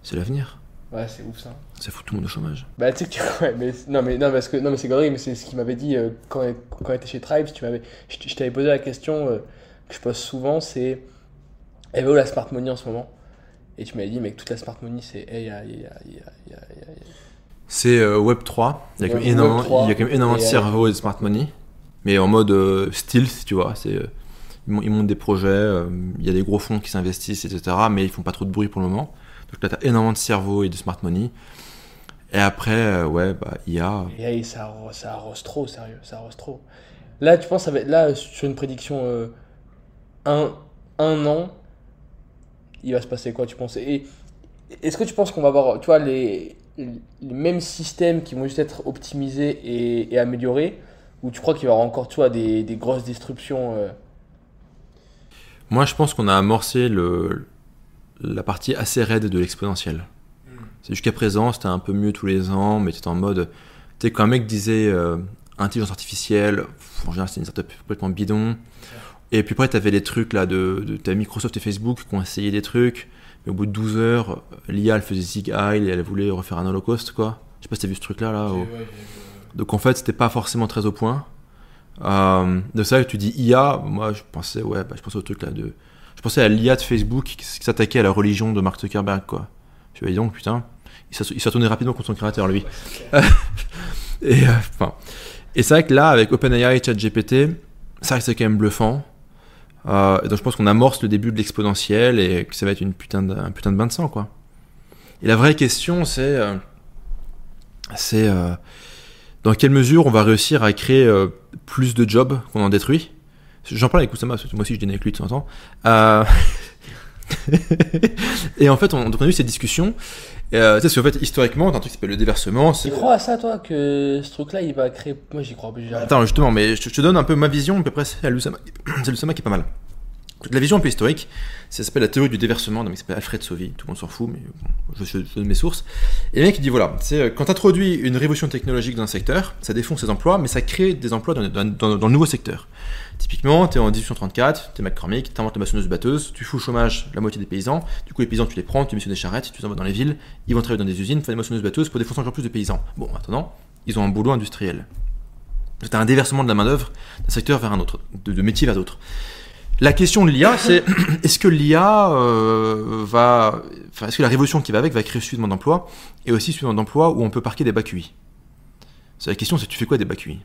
C'est l'avenir. Ouais, c'est ouf ça. Ça fout tout le monde au chômage. Bah tu sais que tu... Ouais, mais non mais non parce que non mais c'est gorille mais c'est ce qu'il m'avait dit euh, quand quand était chez Tribes, tu m'avais je, t'avais posé la question euh, que je pose souvent c'est Elle va où la smart money en ce moment? Et tu m'avais dit, mec, toute la smart money, c'est. C'est euh, Web3. Il y a quand même énormément, Web3. il y a quand même énormément de Et, cerveaux et de smart money. Mais en mode stealth, tu vois. C'est, ils, mon- ils montent des projets, euh, il y a des gros fonds qui s'investissent, etc. Mais ils font pas trop de bruit pour le moment. Donc là, tu as énormément de cerveaux et de smart money. Et après, euh, ouais, bah, IA. Et ça, ça arrose trop, sérieux, ça arrose trop. Là, tu penses, là, sur une prédiction, euh, un, un an, il va se passer quoi, tu penses? Et est-ce que tu penses qu'on va avoir, tu vois, les, les mêmes systèmes qui vont juste être optimisés et, améliorés? Ou tu crois qu'il va y avoir encore, tu vois, des, des grosses disruptions Moi, je pense qu'on a amorcé le, la partie assez raide de l'exponentiel. C'est jusqu'à présent, c'était un peu mieux tous les ans, mais c'était en mode. Tu sais, quand un mec disait euh, intelligence artificielle, en général, c'était une startup complètement bidon. Et puis après, tu avais les trucs là de, de t'as Microsoft et Facebook qui ont essayé des trucs, mais au bout de 12 heures, l'IA elle faisait zig et elle voulait refaire un holocauste, quoi. Je sais pas si t'as vu ce truc là, là. au- donc en fait, c'était pas forcément très au point. Euh, de ça, tu dis IA, moi je pensais, ouais, bah, je pensais au truc là de. Je pensais à l'IA de Facebook qui, s'attaquait à la religion de Mark Zuckerberg, quoi. Me dis donc, putain, il s'est retourné rapidement contre son créateur, lui. Et, euh, et c'est vrai que là, avec OpenAI et ChatGPT, ça c'est quand même bluffant. Euh, donc je pense qu'on amorce le début de l'exponentiel et que ça va être une putain de, un putain de bain de sang, quoi. Et la vraie question, c'est. euh, c'est. Dans quelle mesure on va réussir à créer euh, plus de jobs qu'on en détruit? J'en parle avec Oussama, parce que moi aussi je dîne avec lui de temps en temps. Euh, et en fait, on, a eu cette discussion. Euh, tu sais, parce qu'en fait, historiquement, t'as un truc qui s'appelle le déversement. Tu crois à ça, toi, que ce truc-là, il va créer. Moi, j'y crois. arrive. Attends, justement, mais je, je te donne un peu ma vision, à peu près c'est Lusama qui est pas mal. La vision un peu historique, ça s'appelle la théorie du déversement, donc il s'appelle Alfred Sauvy, tout le monde s'en fout, mais je, je- donne mes sources. Et le mec il dit voilà, c'est euh, quand tu introduis une révolution technologique dans un secteur, ça défonce ses emplois, mais ça crée des emplois dans, le nouveau secteur. Typiquement, tu es en 1834, tu es McCormick, tu inventes la maçonneuse-batteuse, tu fous au chômage la moitié des paysans, du coup les paysans tu les prends, tu mets sur des charrettes, tu les envoies dans les villes, ils vont travailler dans des usines, faire des maçonneuses-batteuses pour défoncer encore plus de paysans. Bon, maintenant, ils ont un boulot industriel. C'est un déversement de la main-d'œuvre d'un secteur vers un autre, de, de métier vers d'autres. La question de l'IA, c'est est-ce que l'IA euh, va. Enfin, est-ce que la révolution qui va avec va créer suffisamment d'emplois et aussi suffisamment d'emplois où on peut parquer des bacs QI C'est la question, c'est tu fais quoi des bacs QI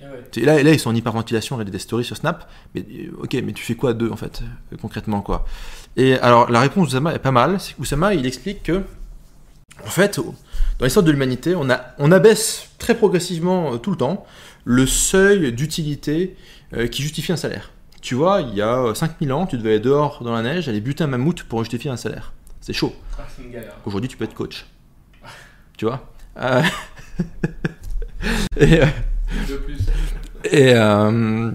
Ah ouais. Tu- là, là, ils sont en hyperventilation, là, des stories sur Snap. Mais euh, ok, mais tu fais quoi d'eux en fait, euh, concrètement quoi? Et alors, la réponse d'Oussama est pas mal. C'est qu'Oussama, il explique que, en fait, dans l'histoire de l'humanité, on, a, on abaisse très progressivement tout le temps le seuil d'utilité qui justifie un salaire. Tu vois, il y a euh, 5000 ans, tu devais être dehors dans la neige, aller buter un mammouth pour justifier un salaire. C'est chaud. Ah. Aujourd'hui, tu peux être coach. Tu vois Euh, et, euh, De plus. et, euh,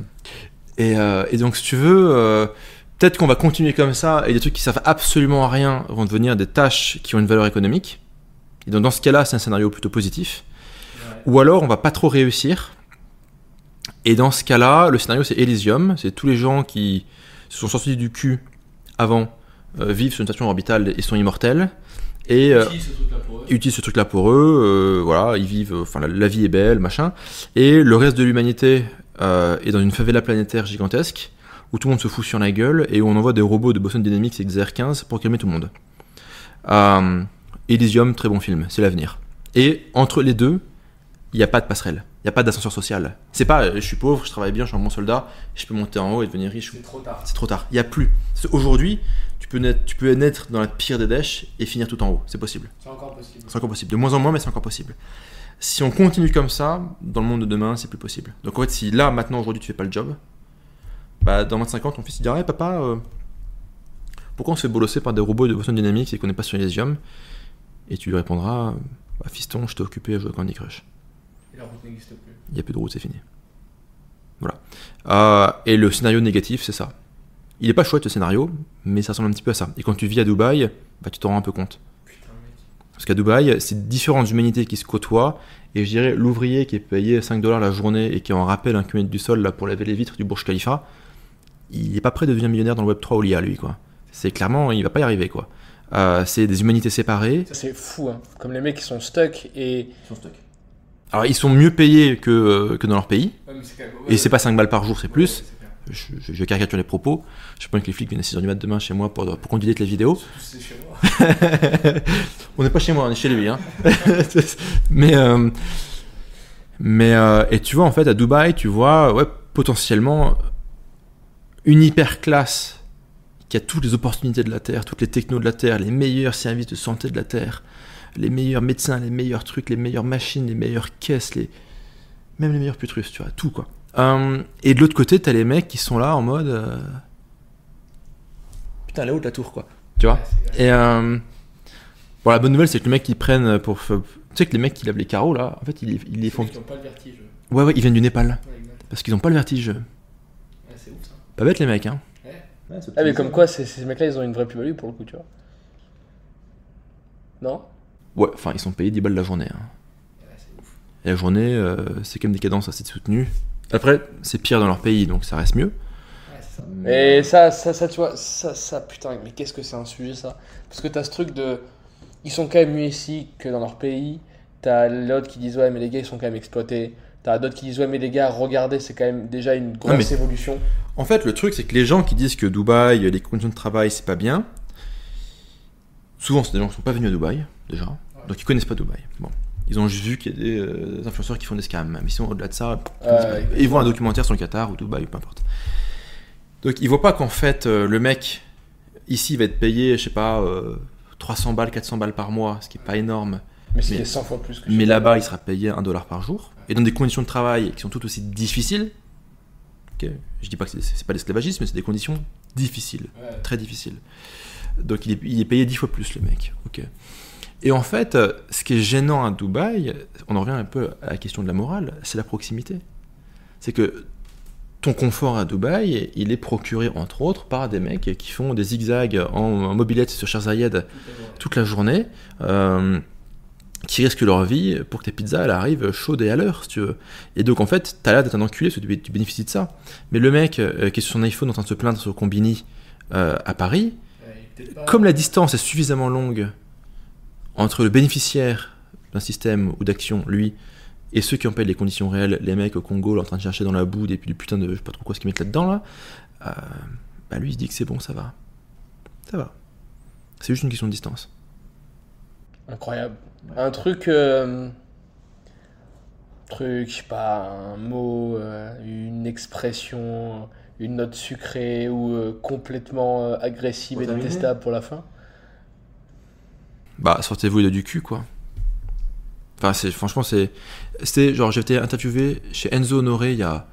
et, euh, et donc, si tu veux, euh, peut-être qu'on va continuer comme ça et des trucs qui servent absolument à rien vont devenir des tâches qui ont une valeur économique. Et donc, dans ce cas-là, c'est un scénario plutôt positif. Ouais. Ou alors, on va pas trop réussir. Et dans ce cas-là, le scénario, c'est Elysium. C'est tous les gens qui se sont sortis du cul avant, euh, vivent sur une station orbitale et sont immortels. Et euh, Utilise ce truc-là pour eux. ils utilisent ce truc-là pour eux, euh, voilà, ils vivent, euh, enfin la, la vie est belle, machin. Et le reste de l'humanité est dans une favela planétaire gigantesque où tout le monde se fout sur la gueule et où on envoie des robots de Boston Dynamics XR15 pour calmer tout le monde. Euh, Elysium, très bon film, c'est l'avenir. Et entre les deux, il n'y a pas de passerelle, n'y a pas d'ascenseur social. C'est pas, euh, je suis pauvre, je travaille bien, je suis un bon soldat, je peux monter en haut et devenir riche C'est trop tard. c'est trop tard. Il n'y a plus. Aujourd'hui, tu peux, naître, tu peux naître dans la pire des dèches et finir tout en haut. C'est possible. C'est encore possible. C'est encore possible. De moins en moins, mais c'est encore possible. Si on continue comme ça, dans le monde de demain, c'est plus possible. Donc en fait, si là, maintenant, aujourd'hui, tu fais pas le job, bah, dans 25 ans, ton fils il dira, hey, papa, euh, pourquoi on se fait bolosser par des robots de Boston Dynamics et qu'on n'est pas sur Elysium? Et tu lui répondras, bah, fiston, je t'ai occupé à jouer à Candy Crush. Et la route n'existe plus. Il n'y a plus de route, c'est fini. Voilà. Euh, et le scénario négatif, c'est ça. Il est pas chouette le scénario, mais ça ressemble un petit peu à ça. Et quand tu vis à Dubaï, bah, tu t'en rends un peu compte. Putain, mec. Parce qu'à Dubaï, c'est différentes humanités qui se côtoient. Et je dirais, l'ouvrier qui est payé 5 dollars la journée et qui en rappelle un kilomètre du sol là, pour laver les vitres du Burj Khalifa, il n'est pas prêt de devenir millionnaire dans le Web3 ou l'IA, lui. quoi. C'est clairement, il va pas y arriver. quoi. Euh, c'est des humanités séparées. Ça, c'est fou, hein. Comme les mecs qui sont stuck et. Alors, ils sont mieux payés que, euh, que dans leur pays. Ouais, quand même- Et c'est pas 5 balles par jour, c'est plus. Ouais, je, je, je caricature les propos. Je pense que les flics viennent à 6h du mat demain chez moi pour, pour delete les vidéos. Chez moi. on n'est pas chez moi, on est chez lui. Hein. mais, euh, mais euh, et tu vois, en fait, à Dubaï, tu vois, ouais, potentiellement une hyper classe qui a toutes les opportunités de la Terre, toutes les technos de la Terre, les meilleurs services de santé de la Terre, les meilleurs médecins, les meilleurs trucs, les meilleures machines, les meilleures caisses, les... même les meilleurs putrus, tu vois, tout quoi. Euh, et de l'autre côté, t'as les mecs qui sont là en mode. euh, Putain, là-haut de la tour, quoi. Tu vois Et euh, bon, la bonne nouvelle, c'est que les mecs qui prennent pour. Tu sais que les mecs qui lavent les carreaux là, en fait, ils, ils les font. qui n'ont pas le vertige. Ouais, ouais, ils viennent du Népal. Ouais. Parce qu'ils ont pas le vertige. Ouais, c'est ouf ça. Pas bête les mecs, hein. Ouais. Ah, mais comme quoi, ces, ces mecs-là, ils ont une vraie plus-value pour le coup, tu vois. Non? Ouais, enfin, ils sont payés 10 balles la journée. hein. Et la journée, euh, c'est quand même des cadences assez soutenues. Après, c'est pire dans leur pays, donc ça reste mieux. C'est ça. Et ça, ça, ça, tu vois, ça, ça, putain, mais qu'est-ce que c'est un sujet ça? Parce que t'as ce truc de. Ils sont quand même mieux ici que dans leur pays. T'as l'autre qui disent, ouais, mais les gars, ils sont quand même exploités. T'as d'autres qui disent, ouais, mais les gars, regardez, c'est quand même déjà une grosse mais- évolution. En fait, le truc, c'est que les gens qui disent que Dubaï, les conditions de travail, c'est pas bien, souvent, c'est des gens qui sont pas venus à Dubaï, déjà. Donc, ils connaissent pas Dubaï. Bon. Ils ont juste vu qu'il y a des euh, influenceurs qui font des scams. Mais sinon, au-delà de ça, ils ils voient un documentaire sur le Qatar ou Dubaï, peu importe. Donc, ils voient pas qu'en fait, euh, le mec, ici, il va être payé, je sais pas, euh, 300 balles, 400 balles par mois, ce qui est pas énorme. Mais Mais- 100 fois plus que Mais là-bas, il sera payé 1 dollar par jour. Et dans des conditions de travail qui sont tout aussi difficiles. Ok, Je dis pas que c'est- c'est pas l'esclavagisme, mais c'est des conditions difficiles, Ouais. très difficiles. Donc il est, il est payé 10 fois plus, le mec. Ok. Et en fait, ce qui est gênant à Dubaï, on en revient un peu à la question de la morale, c'est la proximité. C'est que ton confort à Dubaï, il est procuré entre autres par des mecs qui font des zigzags en, en mobilette sur vrai. toute la journée, euh, qui risquent leur vie pour que tes pizzas elles arrivent chaudes et à l'heure, si tu veux. Et donc en fait, t'as l'air d'être un enculé parce que tu, tu bénéficies de ça. Mais le mec euh, qui est sur son iPhone en train de se plaindre sur Combini euh, à Paris, comme la distance est suffisamment longue entre le bénéficiaire d'un système ou d'action, lui, et ceux qui en payent les conditions réelles, les mecs au Congo, là, en train de chercher dans la boue des, du putain de je sais pas trop quoi ce qu'ils mettent là-dedans, là, euh, bah lui il se dit que c'est bon, ça va. Ça va. C'est juste une question de distance. Incroyable. Un truc. euh, truc, je sais pas, un mot, euh, une expression, une note sucrée ou euh, complètement euh, agressive Pour et détestable pour la fin? Bah, sortez-vous les du cul, quoi. Enfin, c'est, franchement, c'est. C'était genre, j'ai été interviewé chez Enzo Honoré il y a,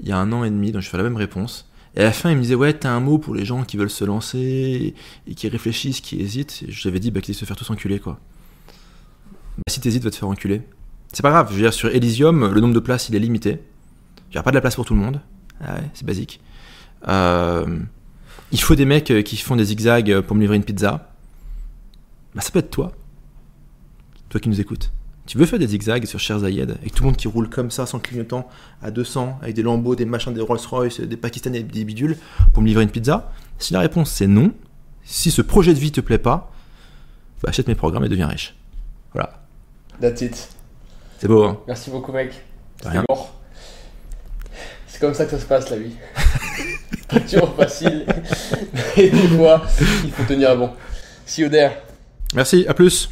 il y a un an et demi, donc je fais la même réponse. Et à la fin, il me disait, ouais, t'as un mot pour les gens qui veulent se lancer et, qui réfléchissent, qui hésitent. Et je lui avais dit, bah, qu'ils se faire tous enculer, quoi. Bah, si t'hésites, va te faire enculer. C'est pas grave, je veux dire, sur Elysium, le nombre de places, il est limité. Il a pas de la place pour tout le monde. Ah ouais, c'est basique. Euh, il faut des mecs euh, qui font des zigzags pour me livrer une pizza. Bah, ça peut être toi. Toi qui nous écoutes. Tu veux faire des zigzags sur Cher Zayed avec tout le monde qui roule comme ça sans clignotant à 200 avec des lambeaux, des machins, des Rolls-Royce, des Pakistanais, des bidules pour me livrer une pizza? Si la réponse c'est non, si ce projet de vie te plaît pas, bah, achète mes programmes et deviens riche. Voilà. That's it. C'est beau, hein? Merci beaucoup, mec. C'était lourd. C'est comme ça que ça se passe, la vie. Pas toujours facile. Et des fois, il faut tenir bon. See you there. Merci, à plus